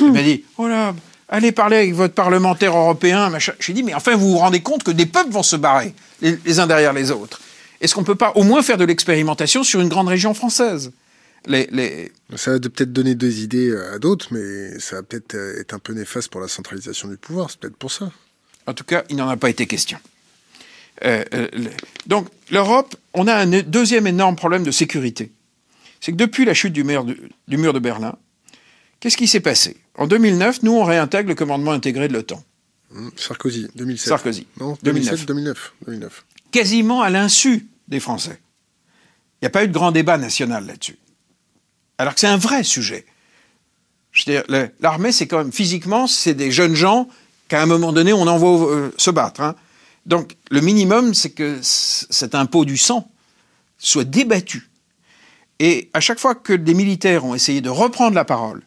Il m'a dit, oh là, allez parler avec votre parlementaire européen. J'ai dit, mais enfin, vous vous rendez compte que des peuples vont se barrer les, uns derrière les autres. Est-ce qu'on ne peut pas au moins faire de l'expérimentation sur une grande région française? Les, Ça va peut-être donner des idées à d'autres, mais ça va peut-être être un peu néfaste pour la centralisation du pouvoir. C'est peut-être pour ça. En tout cas, il n'en a pas été question. Euh, euh, donc l'Europe, on a un deuxième énorme problème de sécurité. C'est que depuis la chute du mur de, du mur de Berlin, qu'est-ce qui s'est passé? En 2009, nous, on réintègre le commandement intégré de l'OTAN. Mmh, Sarkozy, 2007. Sarkozy. Non, 2007, 2009. 2009. Quasiment à l'insu des Français. Il n'y a pas eu de grand débat national là-dessus. Alors que c'est un vrai sujet. Je veux dire, l'armée, c'est quand même, physiquement, c'est des jeunes gens qu'à un moment donné, on envoie euh, se battre. Hein. Donc, le minimum, c'est que cet impôt du sang soit débattu. Et à chaque fois que des militaires ont essayé de reprendre la parole,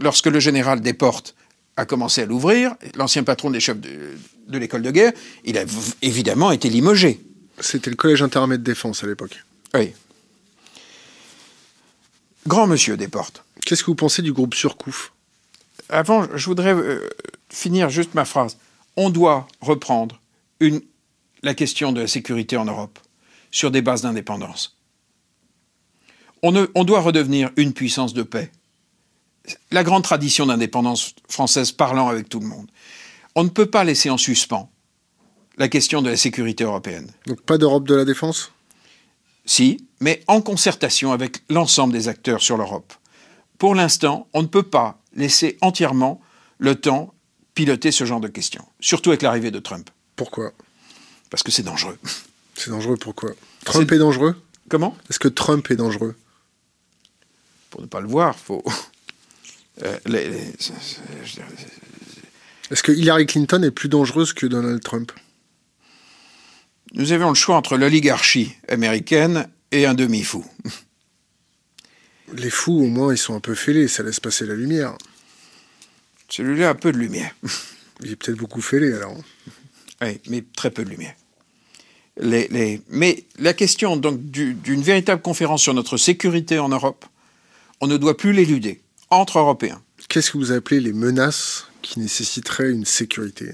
lorsque le général Desportes a commencé à l'ouvrir, l'ancien patron des chefs de, de l'école de guerre, il a évidemment été limogé. C'était le collège intermédiaire de défense à l'époque. Oui. Grand monsieur Desportes. Qu'est-ce que vous pensez du groupe Surcouf? Avant, je voudrais euh, finir juste ma phrase. On doit reprendre une, la question de la sécurité en Europe sur des bases d'indépendance. On, on doit redevenir une puissance de paix. La grande tradition d'indépendance française parlant avec tout le monde. On ne peut pas laisser en suspens la question de la sécurité européenne. Donc pas d'Europe de la défense? Si, mais en concertation avec l'ensemble des acteurs sur l'Europe. Pour l'instant, on ne peut pas laisser entièrement le temps piloter ce genre de questions, surtout avec l'arrivée de Trump. Pourquoi? Parce que c'est dangereux. <laughs> C'est dangereux pourquoi? Trump est... dangereux? Comment? Est-ce que Trump est dangereux? Pour ne pas le voir, faut. <laughs> Euh, Est-ce que Hillary Clinton est plus dangereuse que Donald Trump? Nous avions le choix entre l'oligarchie américaine et un demi-fou. Les fous, au moins, ils sont un peu fêlés, ça laisse passer la lumière. Celui-là a peu de lumière. Il est peut-être beaucoup fêlé alors. Oui, mais très peu de lumière. Les, Mais la question donc d'une véritable conférence sur notre sécurité en Europe, on ne doit plus l'éluder entre Européens. Qu'est-ce que vous appelez les menaces qui nécessiteraient une sécurité?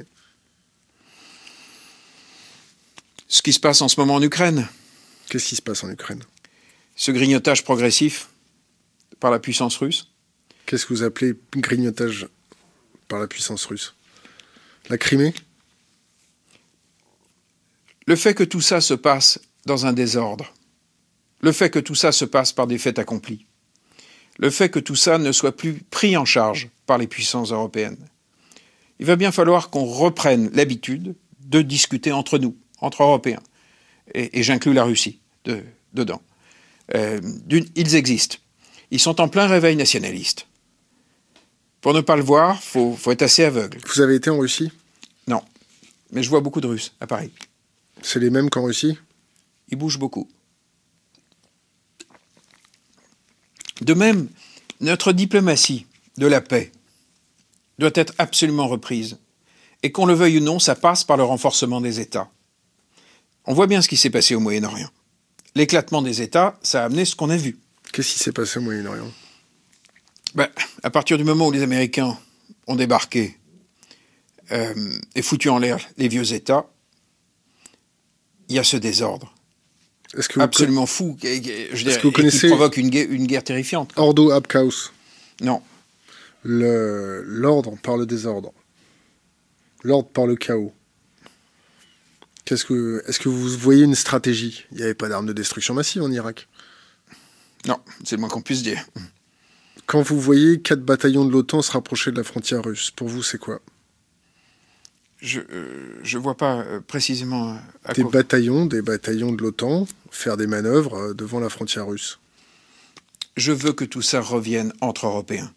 Ce qui se passe en ce moment en Ukraine. Qu'est-ce qui se passe en Ukraine? Ce grignotage progressif par la puissance russe. Qu'est-ce que vous appelez grignotage par la puissance russe? La Crimée? Le fait que tout ça se passe dans un désordre, le fait que tout ça se passe par des faits accomplis, le fait que tout ça ne soit plus pris en charge par les puissances européennes. Il va bien falloir qu'on reprenne l'habitude de discuter entre nous, entre Européens, et, j'inclus la Russie dedans. Euh, ils existent. Ils sont en plein réveil nationaliste. Pour ne pas le voir, il faut, faut, être assez aveugle. Vous avez été en Russie? Non. Mais je vois beaucoup de Russes à Paris. C'est les mêmes qu'en Russie? Ils bougent beaucoup. De même, notre diplomatie de la paix doit être absolument reprise. Et qu'on le veuille ou non, ça passe par le renforcement des États. On voit bien ce qui s'est passé au Moyen-Orient. L'éclatement des États, ça a amené ce qu'on a vu. Qu'est-ce qui s'est passé au Moyen-Orient? Ben, À partir du moment où les Américains ont débarqué euh, et foutu en l'air les vieux États, il y a ce désordre. Que Absolument fou, je dirais, que vous connaissez qui provoque une guerre, une guerre terrifiante. Ordo ab chaos. Non. L'ordre par le désordre. L'ordre par le chaos. Est-ce que, est que vous voyez une stratégie? Il n'y avait pas d'armes de destruction massive en Irak. Non, c'est le moins qu'on puisse dire. Quand vous voyez quatre bataillons de l'OTAN se rapprocher de la frontière russe, pour vous, c'est quoi? Je ne euh, vois pas euh, précisément. Euh, à des bataillons, des bataillons de l'OTAN faire des manœuvres devant la frontière russe. Je veux que tout ça revienne entre Européens.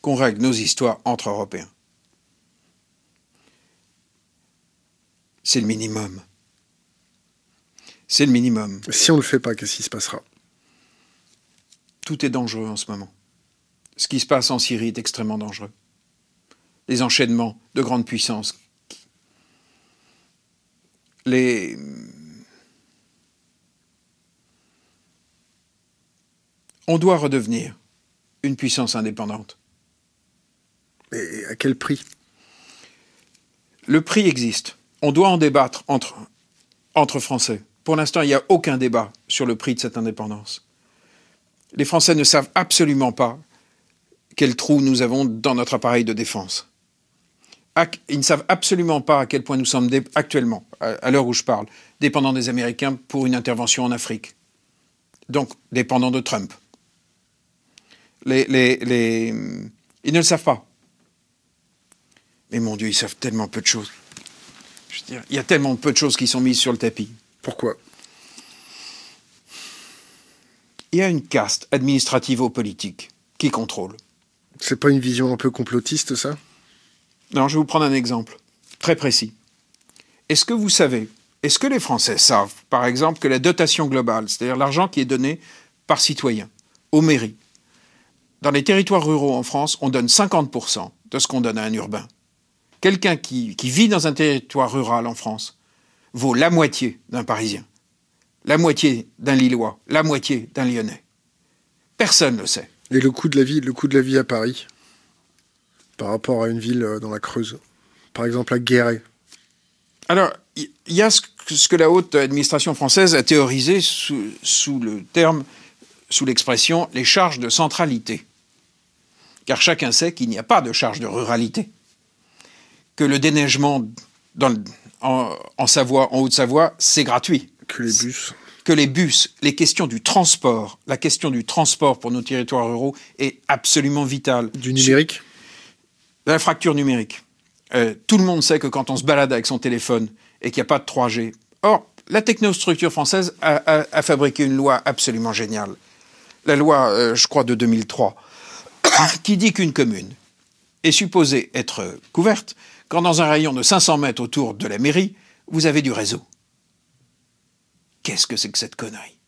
Qu'on règle nos histoires entre Européens. C'est le minimum. C'est le minimum. Si on ne le fait pas, qu'est-ce qui se passera? Tout est dangereux en ce moment. Ce qui se passe en Syrie est extrêmement dangereux. Les enchaînements de grandes puissances. Les. On doit redevenir une puissance indépendante. Et à quel prix? Le prix existe. On doit en débattre entre, entre Français. Pour l'instant, il n'y a aucun débat sur le prix de cette indépendance. Les Français ne savent absolument pas quel trou nous avons dans notre appareil de défense. Ils ne savent absolument pas à quel point nous sommes actuellement, à l'heure où je parle, dépendants des Américains pour une intervention en Afrique. Donc, dépendants de Trump. Les, les, Ils ne le savent pas. Mais mon Dieu, ils savent tellement peu de choses. Je veux dire, il y a tellement peu de choses qui sont mises sur le tapis. Pourquoi? Il y a une caste administrativo-politique qui contrôle. C'est pas une vision un peu complotiste, ça? Non, je vais vous prendre un exemple très précis. Est-ce que vous savez, est-ce que les Français savent, par exemple, que la dotation globale, c'est-à-dire l'argent qui est donné par citoyen aux mairies, dans les territoires ruraux en France, on donne 50% de ce qu'on donne à un urbain. Quelqu'un qui, qui vit dans un territoire rural en France vaut la moitié d'un Parisien, la moitié d'un Lillois, la moitié d'un Lyonnais. Personne ne le sait. Et le coût de la vie, le coût de la vie à Paris, par rapport à une ville euh, dans la Creuse, par exemple à Guéret. Alors, il y a ce que la haute administration française a théorisé sous, sous le terme, sous l'expression les charges de centralité. Car chacun sait qu'il n'y a pas de charge de ruralité. Que le déneigement dans, en, en Savoie, en Haute-Savoie, c'est gratuit. Que les bus. Que les bus, les questions du transport, la question du transport pour nos territoires ruraux est absolument vitale. Du numérique La fracture numérique. Euh, tout le monde sait que quand on se balade avec son téléphone et qu'il n'y a pas de 3G. Or, la technostructure française a, fabriqué une loi absolument géniale. La loi, euh, je crois, de 2003, <coughs> qui dit qu'une commune est supposée être couverte quand dans un rayon de 500 mètres autour de la mairie, vous avez du réseau. Qu'est-ce que c'est que cette connerie?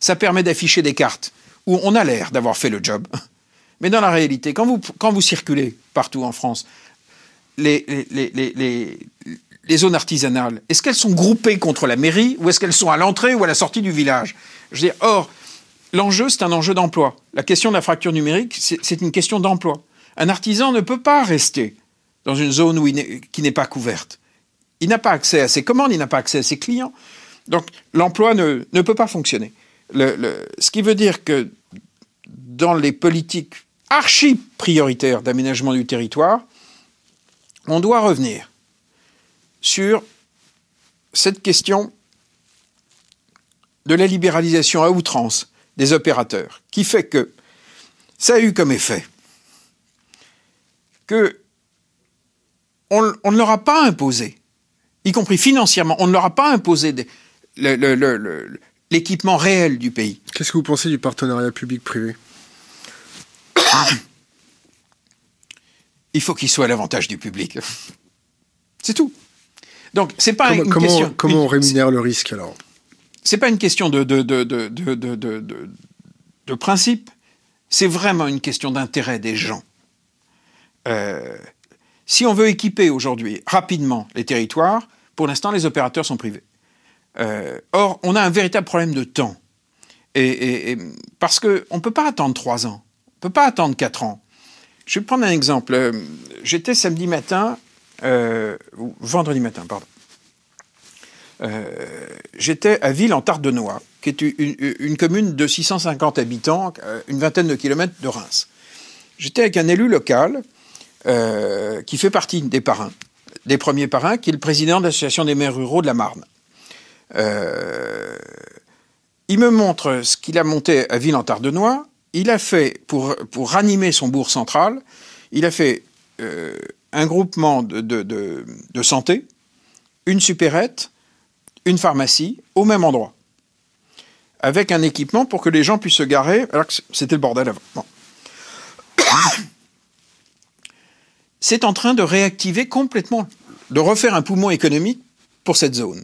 Ça permet d'afficher des cartes où on a l'air d'avoir fait le job. Mais dans la réalité, quand vous, quand vous circulez partout en France, les, les, les, les zones artisanales, est-ce qu'elles sont groupées contre la mairie ou est-ce qu'elles sont à l'entrée ou à la sortie du village? Or, l'enjeu, c'est un enjeu d'emploi. La question de la fracture numérique, c'est une question d'emploi. Un artisan ne peut pas rester dans une zone qui n'est pas couverte. Il n'a pas accès à ses commandes, il n'a pas accès à ses clients. Donc l'emploi ne, ne, peut pas fonctionner. Ce qui veut dire que dans les politiques archi prioritaires d'aménagement du territoire, on doit revenir sur cette question de la libéralisation à outrance des opérateurs, qui fait que ça a eu comme effet que on, on ne leur a pas imposé, y compris financièrement, on ne leur a pas imposé l'équipement réel du pays. Qu'est-ce que vous pensez du partenariat public-privé? Il faut qu'il soit à l'avantage du public. C'est tout. Donc, c'est pas comment, une comment, question. Comment on rémunère le risque alors? C'est pas une question de, de, de, de, de, de, de, de principe. C'est vraiment une question d'intérêt des gens. Euh, si on veut équiper aujourd'hui rapidement les territoires, pour l'instant, les opérateurs sont privés. Euh, or, on a un véritable problème de temps. Et, et, et parce qu'on ne peut pas attendre trois ans. Ne peut pas attendre quatre ans. Je vais prendre un exemple. J'étais samedi matin, euh, ou vendredi matin, pardon. Euh, J'étais à Ville en Tardenois, qui est une, une, commune de 650 habitants, une vingtaine de kilomètres de Reims. J'étais avec un élu local euh, qui fait partie des parrains, des premiers parrains, qui est le président de l'association des maires ruraux de la Marne. Euh, il me montre ce qu'il a monté à Ville en Tardenois. Il a fait, pour, pour ranimer son bourg central, il a fait euh, un groupement de, santé, une supérette, une pharmacie, au même endroit. Avec un équipement pour que les gens puissent se garer, alors que c'était le bordel avant. C'est en train de réactiver complètement, de refaire un poumon économique pour cette zone.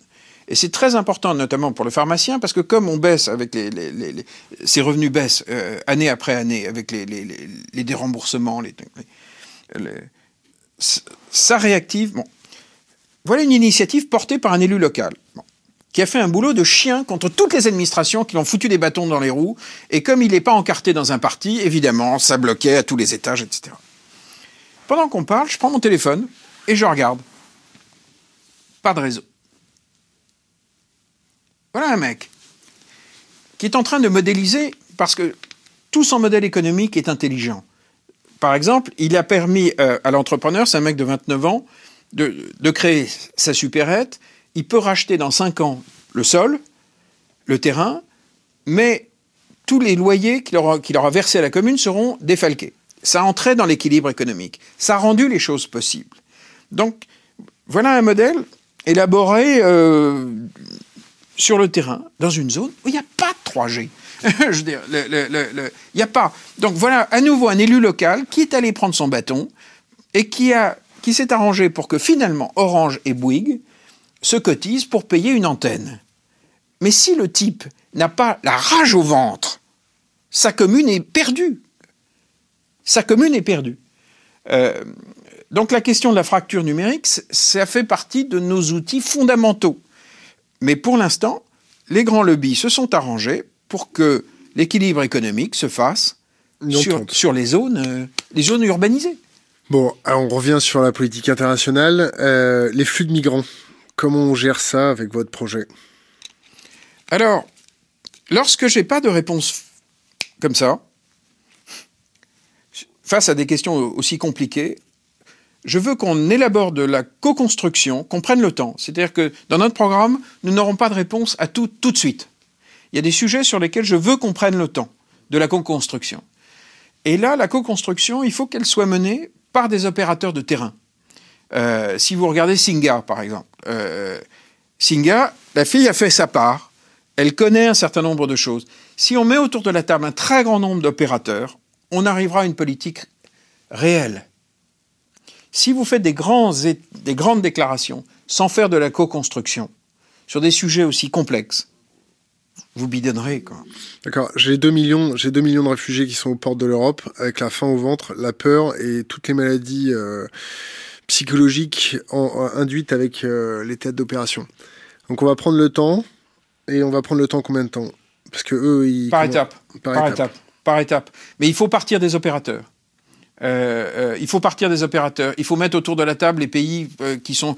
Et c'est très important, notamment pour le pharmacien, parce que comme on baisse avec les, ses revenus baissent euh, année après année avec les, déremboursements, ça réactive. Bon. Voilà une initiative portée par un élu local. Qui a fait un boulot de chien contre toutes les administrations qui l'ont foutu des bâtons dans les roues. Et comme il n'est pas encarté dans un parti, évidemment, ça bloquait à tous les étages, etc. Pendant qu'on parle, je prends mon téléphone et je regarde. Pas de réseau. Voilà un mec qui est en train de modéliser, parce que tout son modèle économique est intelligent. Par exemple, il a permis euh, à l'entrepreneur, c'est un mec de 29 ans, de, créer sa supérette. Il peut racheter dans 5 ans le sol, le terrain, mais tous les loyers qu'il aura, qu'il aura versés à la commune seront défalqués. Ça entrait dans l'équilibre économique. Ça a rendu les choses possibles. Donc, voilà un modèle élaboré euh, sur le terrain, dans une zone où il n'y a pas de 3G. <laughs> je dire, il n'y a pas. Donc voilà, à nouveau, un élu local qui est allé prendre son bâton et qui, qui s'est arrangé pour que finalement Orange et Bouygues se cotisent pour payer une antenne. Mais si le type n'a pas la rage au ventre, sa commune est perdue. Sa commune est perdue. Euh, donc la question de la fracture numérique, ça fait partie de nos outils fondamentaux. Mais pour l'instant, les grands lobbies se sont arrangés pour que l'équilibre économique se fasse sur, les, zones, euh, les zones urbanisées. Bon, on revient sur la politique internationale. Euh, les flux de migrants, comment on gère ça avec votre projet? Alors, lorsque j'ai pas de réponse comme ça, face à des questions aussi compliquées, je veux qu'on élabore de la co-construction, qu'on prenne le temps. C'est-à-dire que dans notre programme, nous n'aurons pas de réponse à tout tout de suite. Il y a des sujets sur lesquels je veux qu'on prenne le temps de la co-construction. Et là, la co-construction, il faut qu'elle soit menée par des opérateurs de terrain. Euh, si vous regardez Singa, par exemple, euh, Singa, la fille a fait sa part, elle connaît un certain nombre de choses. Si on met autour de la table un très grand nombre d'opérateurs, on arrivera à une politique réelle. Si vous faites des, grands, des grandes déclarations sans faire de la co-construction sur des sujets aussi complexes, vous bidonnerez. D'accord. J'ai 2 millions, j'ai 2 millions de réfugiés qui sont aux portes de l'Europe avec la faim au ventre, la peur et toutes les maladies euh, psychologiques induites avec euh, les têtes d'opération. Donc on va prendre le temps et on va prendre le temps combien de temps? Parce que eux, ils par étape. Par, étape. Par étape. Mais il faut partir des opérateurs. Euh, il faut partir des opérateurs. Il faut mettre autour de la table les pays qui sont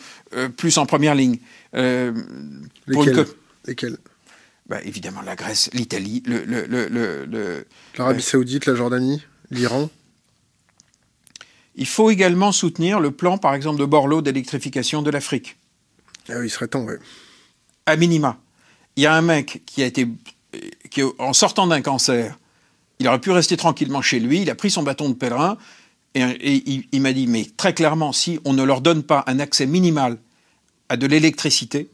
plus en première ligne. lesquels, lesquels? Bah, évidemment la Grèce, l'Italie, le, le, l'Arabie Saoudite, la Jordanie, l'Iran? Il faut également soutenir le plan, par exemple, de Borloo d'électrification de l'Afrique. Ah oui, il serait temps, oui. À minima. Il y a un mec qui a été, qui, en sortant d'un cancer, il aurait pu rester tranquillement chez lui, il a pris son bâton de pèlerin, et, il, m'a dit, mais très clairement, si on ne leur donne pas un accès minimal à de l'électricité,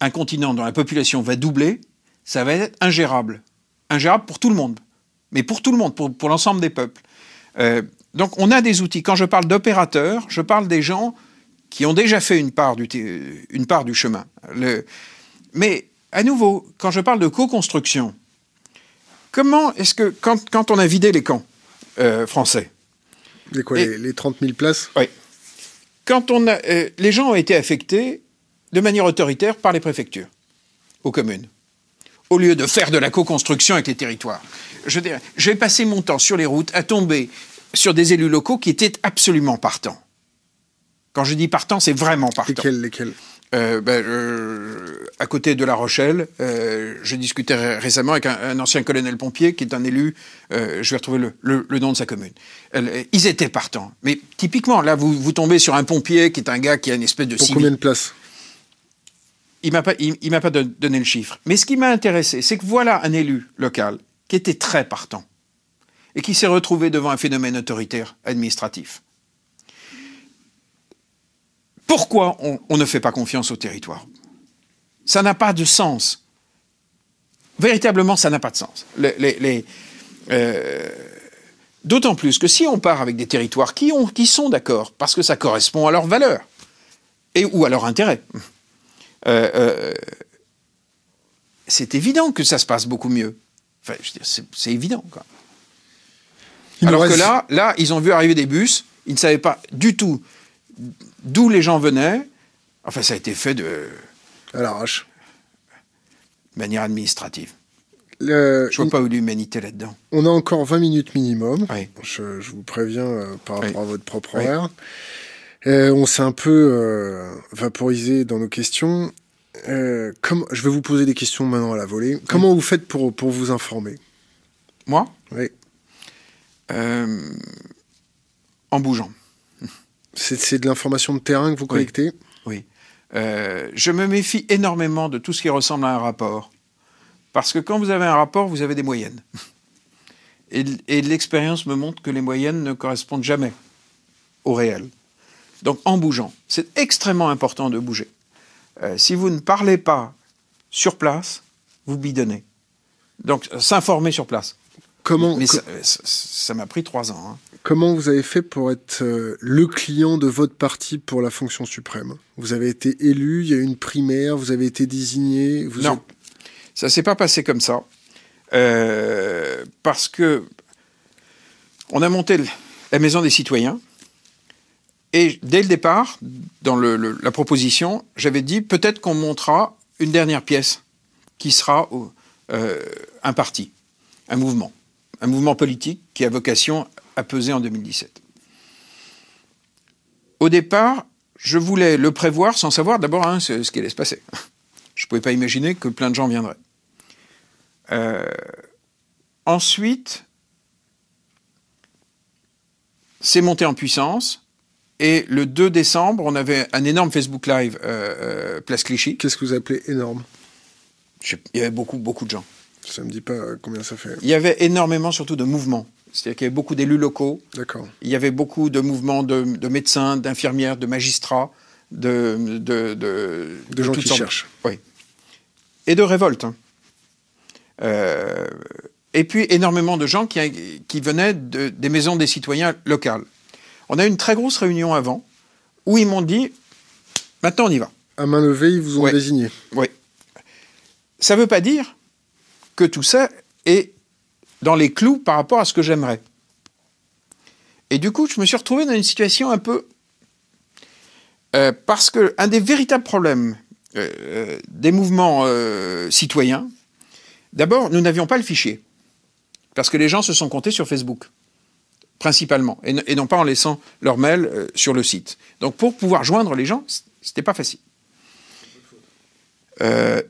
un continent dont la population va doubler, ça va être ingérable. Ingérable pour tout le monde. Mais pour tout le monde, pour, l'ensemble des peuples. Euh, donc on a des outils. Quand je parle d'opérateurs, je parle des gens qui ont déjà fait une part du chemin. mais à nouveau, quand je parle de co-construction, comment est-ce que, quand, on a vidé les camps euh, français les, quoi, les, 30 000 places? Oui. Quand on a, euh, les gens ont été affectés de manière autoritaire par les préfectures aux communes, au lieu de faire de la co-construction avec les territoires. Je dirais, j'ai passé mon temps sur les routes à tomber sur des élus locaux qui étaient absolument partants. Quand je dis partants, c'est vraiment partant. Lesquels, lesquels? Euh, ben, euh, à côté de La Rochelle, euh, je discutais récemment avec un, ancien colonel pompier qui est un élu, je vais retrouver le, nom de sa commune. ils étaient partants. Mais typiquement, là, vous, vous tombez sur un pompier qui est un gars qui a une espèce de... Pour combien de places? Il m'a pas, il, m'a pas donné le chiffre. Mais ce qui m'a intéressé, c'est que voilà un élu local qui était très partant et qui s'est retrouvé devant un phénomène autoritaire administratif. Pourquoi on, ne fait pas confiance au territoire? Ça n'a pas de sens. Véritablement, ça n'a pas de sens. Euh, d'autant plus que si on part avec des territoires qui, ont, qui sont d'accord, parce que ça correspond à leurs valeurs, et, ou à leurs intérêts, euh, euh, c'est évident que ça se passe beaucoup mieux. Enfin, c'est évident. Quoi. Alors que là, là, ils ont vu arriver des bus, ils ne savaient pas du tout d'où les gens venaient. Enfin, ça a été fait de. À l'arrache. De manière administrative. je ne vois pas où l'humanité là-dedans. On a encore 20 minutes minimum. Je, vous préviens euh, par rapport à votre propre horaire. Euh, on s'est un peu euh, vaporisé dans nos questions. Euh, je vais vous poser des questions maintenant à la volée. Comment vous faites pour, pour vous informer? Moi? Oui. en bougeant. C'est de l'information de terrain que vous collectez Oui. je me méfie énormément de tout ce qui ressemble à un rapport. Parce que quand vous avez un rapport, vous avez des moyennes. Et, et l'expérience me montre que les moyennes ne correspondent jamais au réel. Donc en bougeant. C'est extrêmement important de bouger. Euh, si vous ne parlez pas sur place, vous bidonnez. Donc, s'informer sur place. Comment, Mais co- ça- m'a pris trois ans. hein. comment vous avez fait pour être euh, le client de votre parti pour la fonction suprême? Vous avez été élu, il y a eu une primaire, vous avez été désigné. Vous non, ça s'est pas passé comme ça. Euh, parce que on a monté la maison des citoyens. Et dès le départ, dans le- le- la proposition, j'avais dit peut-être qu'on montera une dernière pièce qui sera euh, un parti, un mouvement, un mouvement politique qui a vocation à peser en 2017. Au départ, je voulais le prévoir sans savoir d'abord hein, ce, ce qui allait se passer. <laughs> Je ne pouvais pas imaginer que plein de gens viendraient. Euh, ensuite, c'est monté en puissance. Et le 2 décembre, on avait un énorme Facebook Live euh, euh, Place Clichy. Qu'est-ce que vous appelez énorme? Il y avait beaucoup, beaucoup de gens. Ça me dit pas euh, combien ça fait. Il y avait énormément surtout de mouvements. C'est-à-dire qu'il y avait beaucoup d'élus locaux, D'accord. il y avait beaucoup de mouvements de, de médecins, d'infirmières, de magistrats, de, de, de, De gens qui sortes. cherchent. Oui. Et de révoltes. hein. Euh, et puis énormément de gens qui, qui venaient de- des maisons des citoyens locales. On a eu une très grosse réunion avant où ils m'ont dit maintenant on y va. À main levée, ils vous ont Ouais. désigné. Oui. Ça ne veut pas dire que tout ça est dans les clous par rapport à ce que j'aimerais. Et du coup, je me suis retrouvé dans une situation un peu... euh, parce que un des véritables problèmes euh, euh, des mouvements citoyens, d'abord, nous n'avions pas le fichier. Parce que les gens se sont comptés sur Facebook, principalement, et, et non pas en laissant leur mail sur le site. Donc pour pouvoir joindre les gens, c'était pas facile.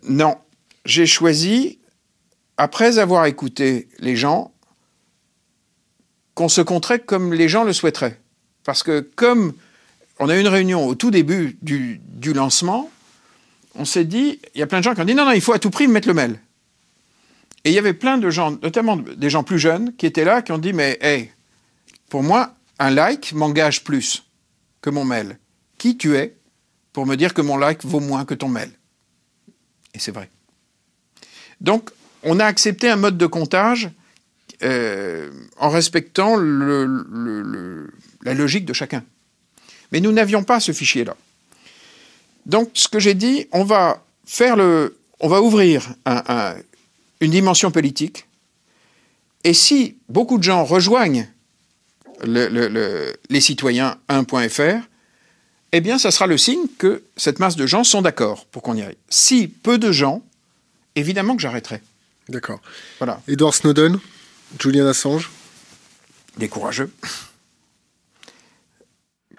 Non, j'ai choisi, après avoir écouté les gens, qu'on se compterait comme les gens le souhaiteraient. Parce que comme on a eu une réunion au tout début du, du lancement, on s'est dit, il y a plein de gens qui ont dit non, non, il faut à tout prix mettre le mail. Et il y avait plein de gens, notamment des gens plus jeunes, qui étaient là, qui ont dit, mais hey, pour moi, un like m'engage plus que mon mail. Qui tu es pour me dire que mon like vaut moins que ton mail? Et c'est vrai. Donc, on a accepté un mode de comptage euh, en respectant la logique de chacun. Mais nous n'avions pas ce fichier-là. Donc, ce que j'ai dit, on va faire le, on va ouvrir un- un- une dimension politique. Et si beaucoup de gens rejoignent le- le- le- les citoyens 1.fr, eh bien, ça sera le signe que cette masse de gens sont d'accord pour qu'on y aille. Si peu de gens, évidemment que j'arrêterai. D'accord. Voilà. Edward Snowden, Julian Assange, Des courageux.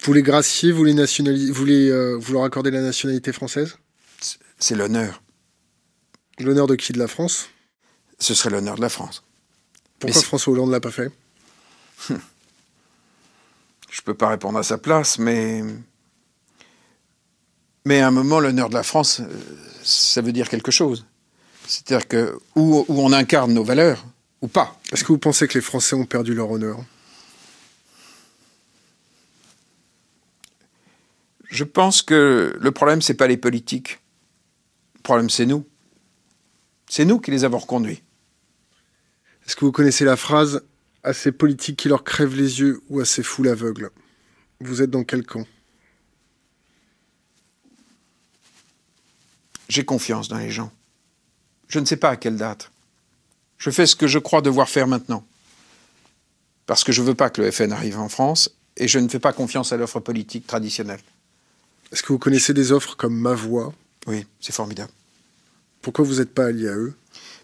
vous les graciez, vous les nationali- vous, les, euh, vous leur accordez la nationalité française? C'est l'honneur. L'honneur de qui? De la France? Ce serait l'honneur de la France. Pourquoi François Hollande l'a pas fait? <laughs> Je peux pas répondre à sa place, mais. Mais à un moment, l'honneur de la France, euh, ça veut dire quelque chose. C'est-à-dire que où, où on incarne nos valeurs, ou pas. Est-ce que vous pensez que les Français ont perdu leur honneur? Je pense que le problème, c'est pas les politiques. Le problème, c'est nous. C'est nous qui les avons reconduits. Est-ce que vous connaissez la phrase à ces politiques qui leur crèvent les yeux ou à ces foules aveugles Vous êtes dans quel camp? J'ai confiance dans les gens. Je ne sais pas à quelle date. Je fais ce que je crois devoir faire maintenant. Parce que je ne veux pas que le FN arrive en France et je ne fais pas confiance à l'offre politique traditionnelle. Est-ce que vous connaissez des offres comme Ma Voix? Oui, c'est formidable. Pourquoi vous n'êtes pas allié à eux?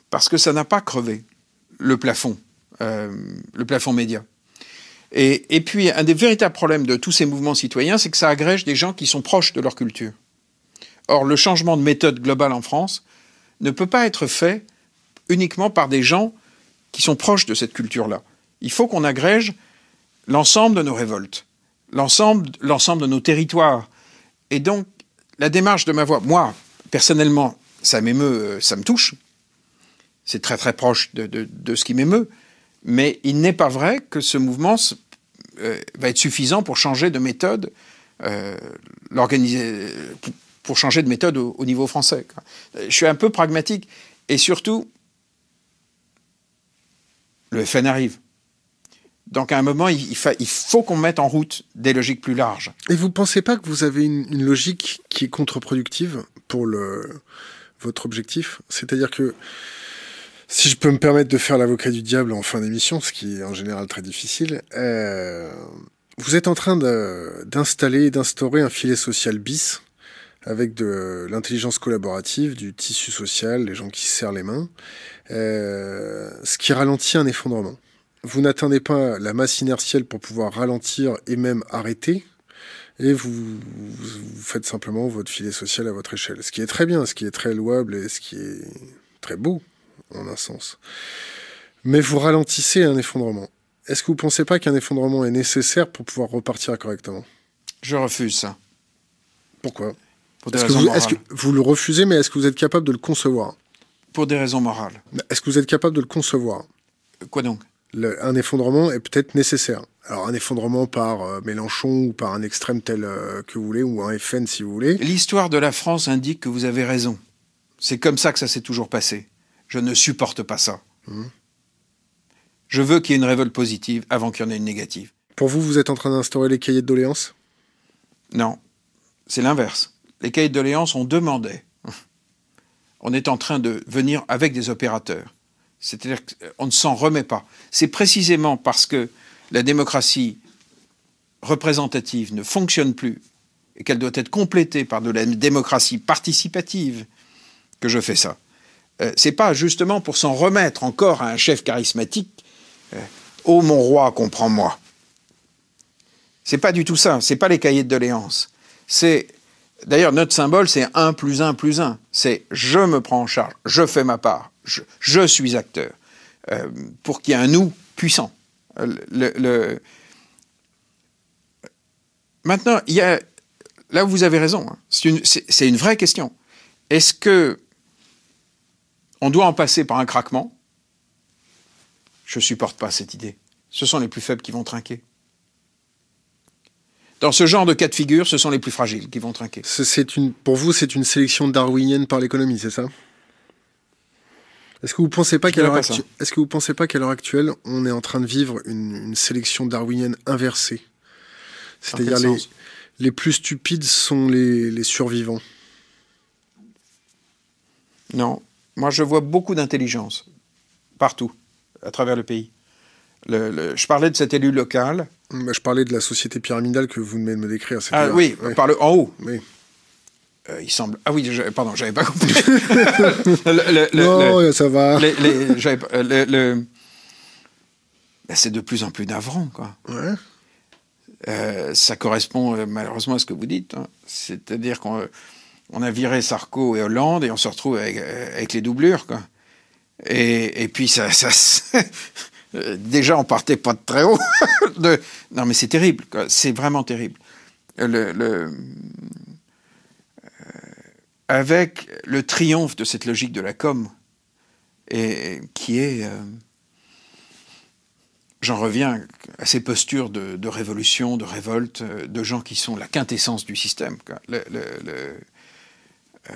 Parce que ça n'a pas crevé le plafond, euh, le plafond média. Et, et puis, un des véritables problèmes de tous ces mouvements citoyens, c'est que ça agrège des gens qui sont proches de leur culture. Or, le changement de méthode globale en France ne peut pas être fait uniquement par des gens qui sont proches de cette culture-là. Il faut qu'on agrège l'ensemble de nos révoltes, l'ensemble, de nos territoires. Et donc, la démarche de ma voix, moi, personnellement, ça m'émeut, euh, ça me touche. C'est très très proche de, ce qui m'émeut. Mais il n'est pas vrai que ce mouvement euh, va être suffisant pour changer de méthode, euh, l'organiser- pour- changer de méthode au, au niveau français. Euh, Je suis un peu pragmatique. Et surtout, le FN arrive. Donc à un moment, il, faut qu'on mette en route des logiques plus larges. Et vous ne pensez pas que vous avez une, une logique qui est contre-productive pour le, votre objectif? C'est-à-dire que si je peux me permettre de faire l'avocat du diable en fin d'émission, ce qui est en général très difficile, euh, vous êtes en train d'installer, d'instaurer un filet social bis avec de l'intelligence collaborative, du tissu social, les gens qui se serrent les mains, euh, ce qui ralentit un effondrement. Vous n'atteindez pas la masse inertielle pour pouvoir ralentir et même arrêter, et vous, vous, faites simplement votre filet social à votre échelle. Ce qui est très bien, ce qui est très louable et ce qui est très beau, en un sens. Mais vous ralentissez un effondrement. Est-ce que vous ne pensez pas qu'un effondrement est nécessaire pour pouvoir repartir correctement? Je refuse ça. Pourquoi? Est-ce que, vous, le refusez, mais est-ce que vous êtes capable de le concevoir? Pour des raisons morales. Est-ce que vous êtes capable de le concevoir? Quoi donc? Un effondrement est peut-être nécessaire. Alors un effondrement par euh, Mélenchon ou par un extrême tel euh, que vous voulez, ou un FN si vous voulez. L'histoire de la France indique que vous avez raison. C'est comme ça que ça s'est toujours passé. Je ne supporte pas ça. Hum. Je veux qu'il y ait une révolte positive avant qu'il y en ait une négative. Pour vous, vous êtes en train d'instaurer les cahiers de doléances? Non, c'est l'inverse. Les cahiers de doléances, on demandait. <laughs> On est en train de venir avec des opérateurs. C'est-à-dire qu'on ne s'en remet pas. C'est précisément parce que la démocratie représentative ne fonctionne plus et qu'elle doit être complétée par de la démocratie participative que je fais ça. Euh, c'est pas justement pour s'en remettre encore à un chef charismatique Ô mon roi, comprends-moi. C'est pas du tout ça, c'est pas les cahiers de doléances. C'est d'ailleurs notre symbole, c'est 1 plus 1 plus 1. C'est je me prends en charge, je fais ma part, je, suis acteur, euh, pour qu'il y ait un nous puissant. Le, Maintenant, là vous avez raison, hein. c'est une, une, vraie question. Est-ce que on doit en passer par un craquement? Je ne supporte pas cette idée. Ce sont les plus faibles qui vont trinquer. Dans ce genre de cas de figure, ce sont les plus fragiles qui vont trinquer. C'est une, pour vous, c'est une sélection darwinienne par l'économie, c'est ça? Est-ce que vous pensez pas qu'à l'heure est-ce que vous pensez pas qu'à l'heure actuelle, on est en train de vivre une, sélection darwinienne inversée? C'est-à-dire les, les plus stupides sont les, les survivants. Non, moi je vois beaucoup d'intelligence partout à travers le pays. Je parlais de cet élu local. je parlais de la société pyramidale que vous venez de me décrire. Ah oui, par le en haut. Oui. Euh, il semble. Ah oui, pardon, j'avais pas compris. <laughs> non, ça va. Ben, c'est de plus en plus navrant, quoi. Ouais. Euh, ça correspond euh, malheureusement à ce que vous dites. Hein. C'est-à-dire qu'on on a viré Sarko et Hollande et on se retrouve avec, avec les doublures, quoi. Et, puis ça, ça déjà on partait pas de très haut. <laughs> Non mais c'est terrible, c'est vraiment terrible. Le, euh, avec le triomphe de cette logique de la com, et qui est, euh, j'en reviens à ces postures de, révolution, de révolte, de gens qui sont la quintessence du système. Le, euh,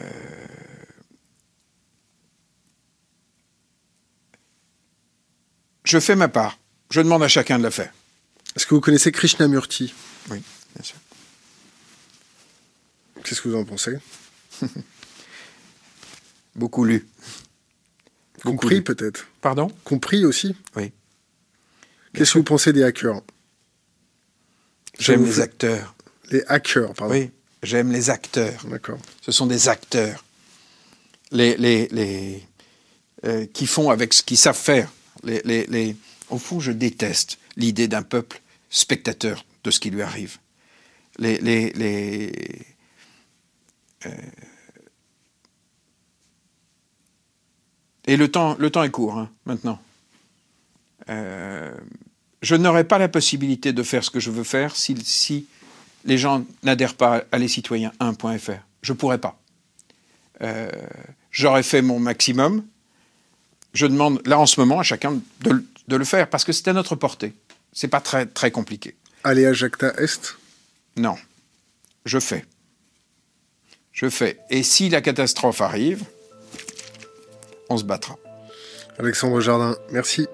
je fais ma part. Je demande à chacun de le faire. Est-ce que vous connaissez Krishnamurti? Oui, bien sûr. Qu'est-ce que vous en pensez? <laughs> Beaucoup lu. Compris peut-être Pardon? Compris aussi? Oui. Qu'est-ce que vous pensez des hackers? J'aime les acteurs. Les hackers, pardon. Oui, j'aime les acteurs. D'accord. Ce sont des acteurs. Les, les, les euh, qui font avec ce qu'ils savent faire. Au fond, je déteste l'idée d'un peuple spectateur de ce qui lui arrive. Euh, Et le temps, est court hein, maintenant. Euh, je n'aurai pas la possibilité de faire ce que je veux faire si, si les gens n'adhèrent pas à lescitoyens1.fr. Je ne pourrais pas. Euh, j'aurais fait mon maximum je demande là en ce moment à chacun de, le faire parce que c'est à notre portée. C'est pas très, très compliqué. Aller à Jacta Est? Non. Je fais. Je fais. Et si la catastrophe arrive, on se battra. Alexandre Jardin, merci.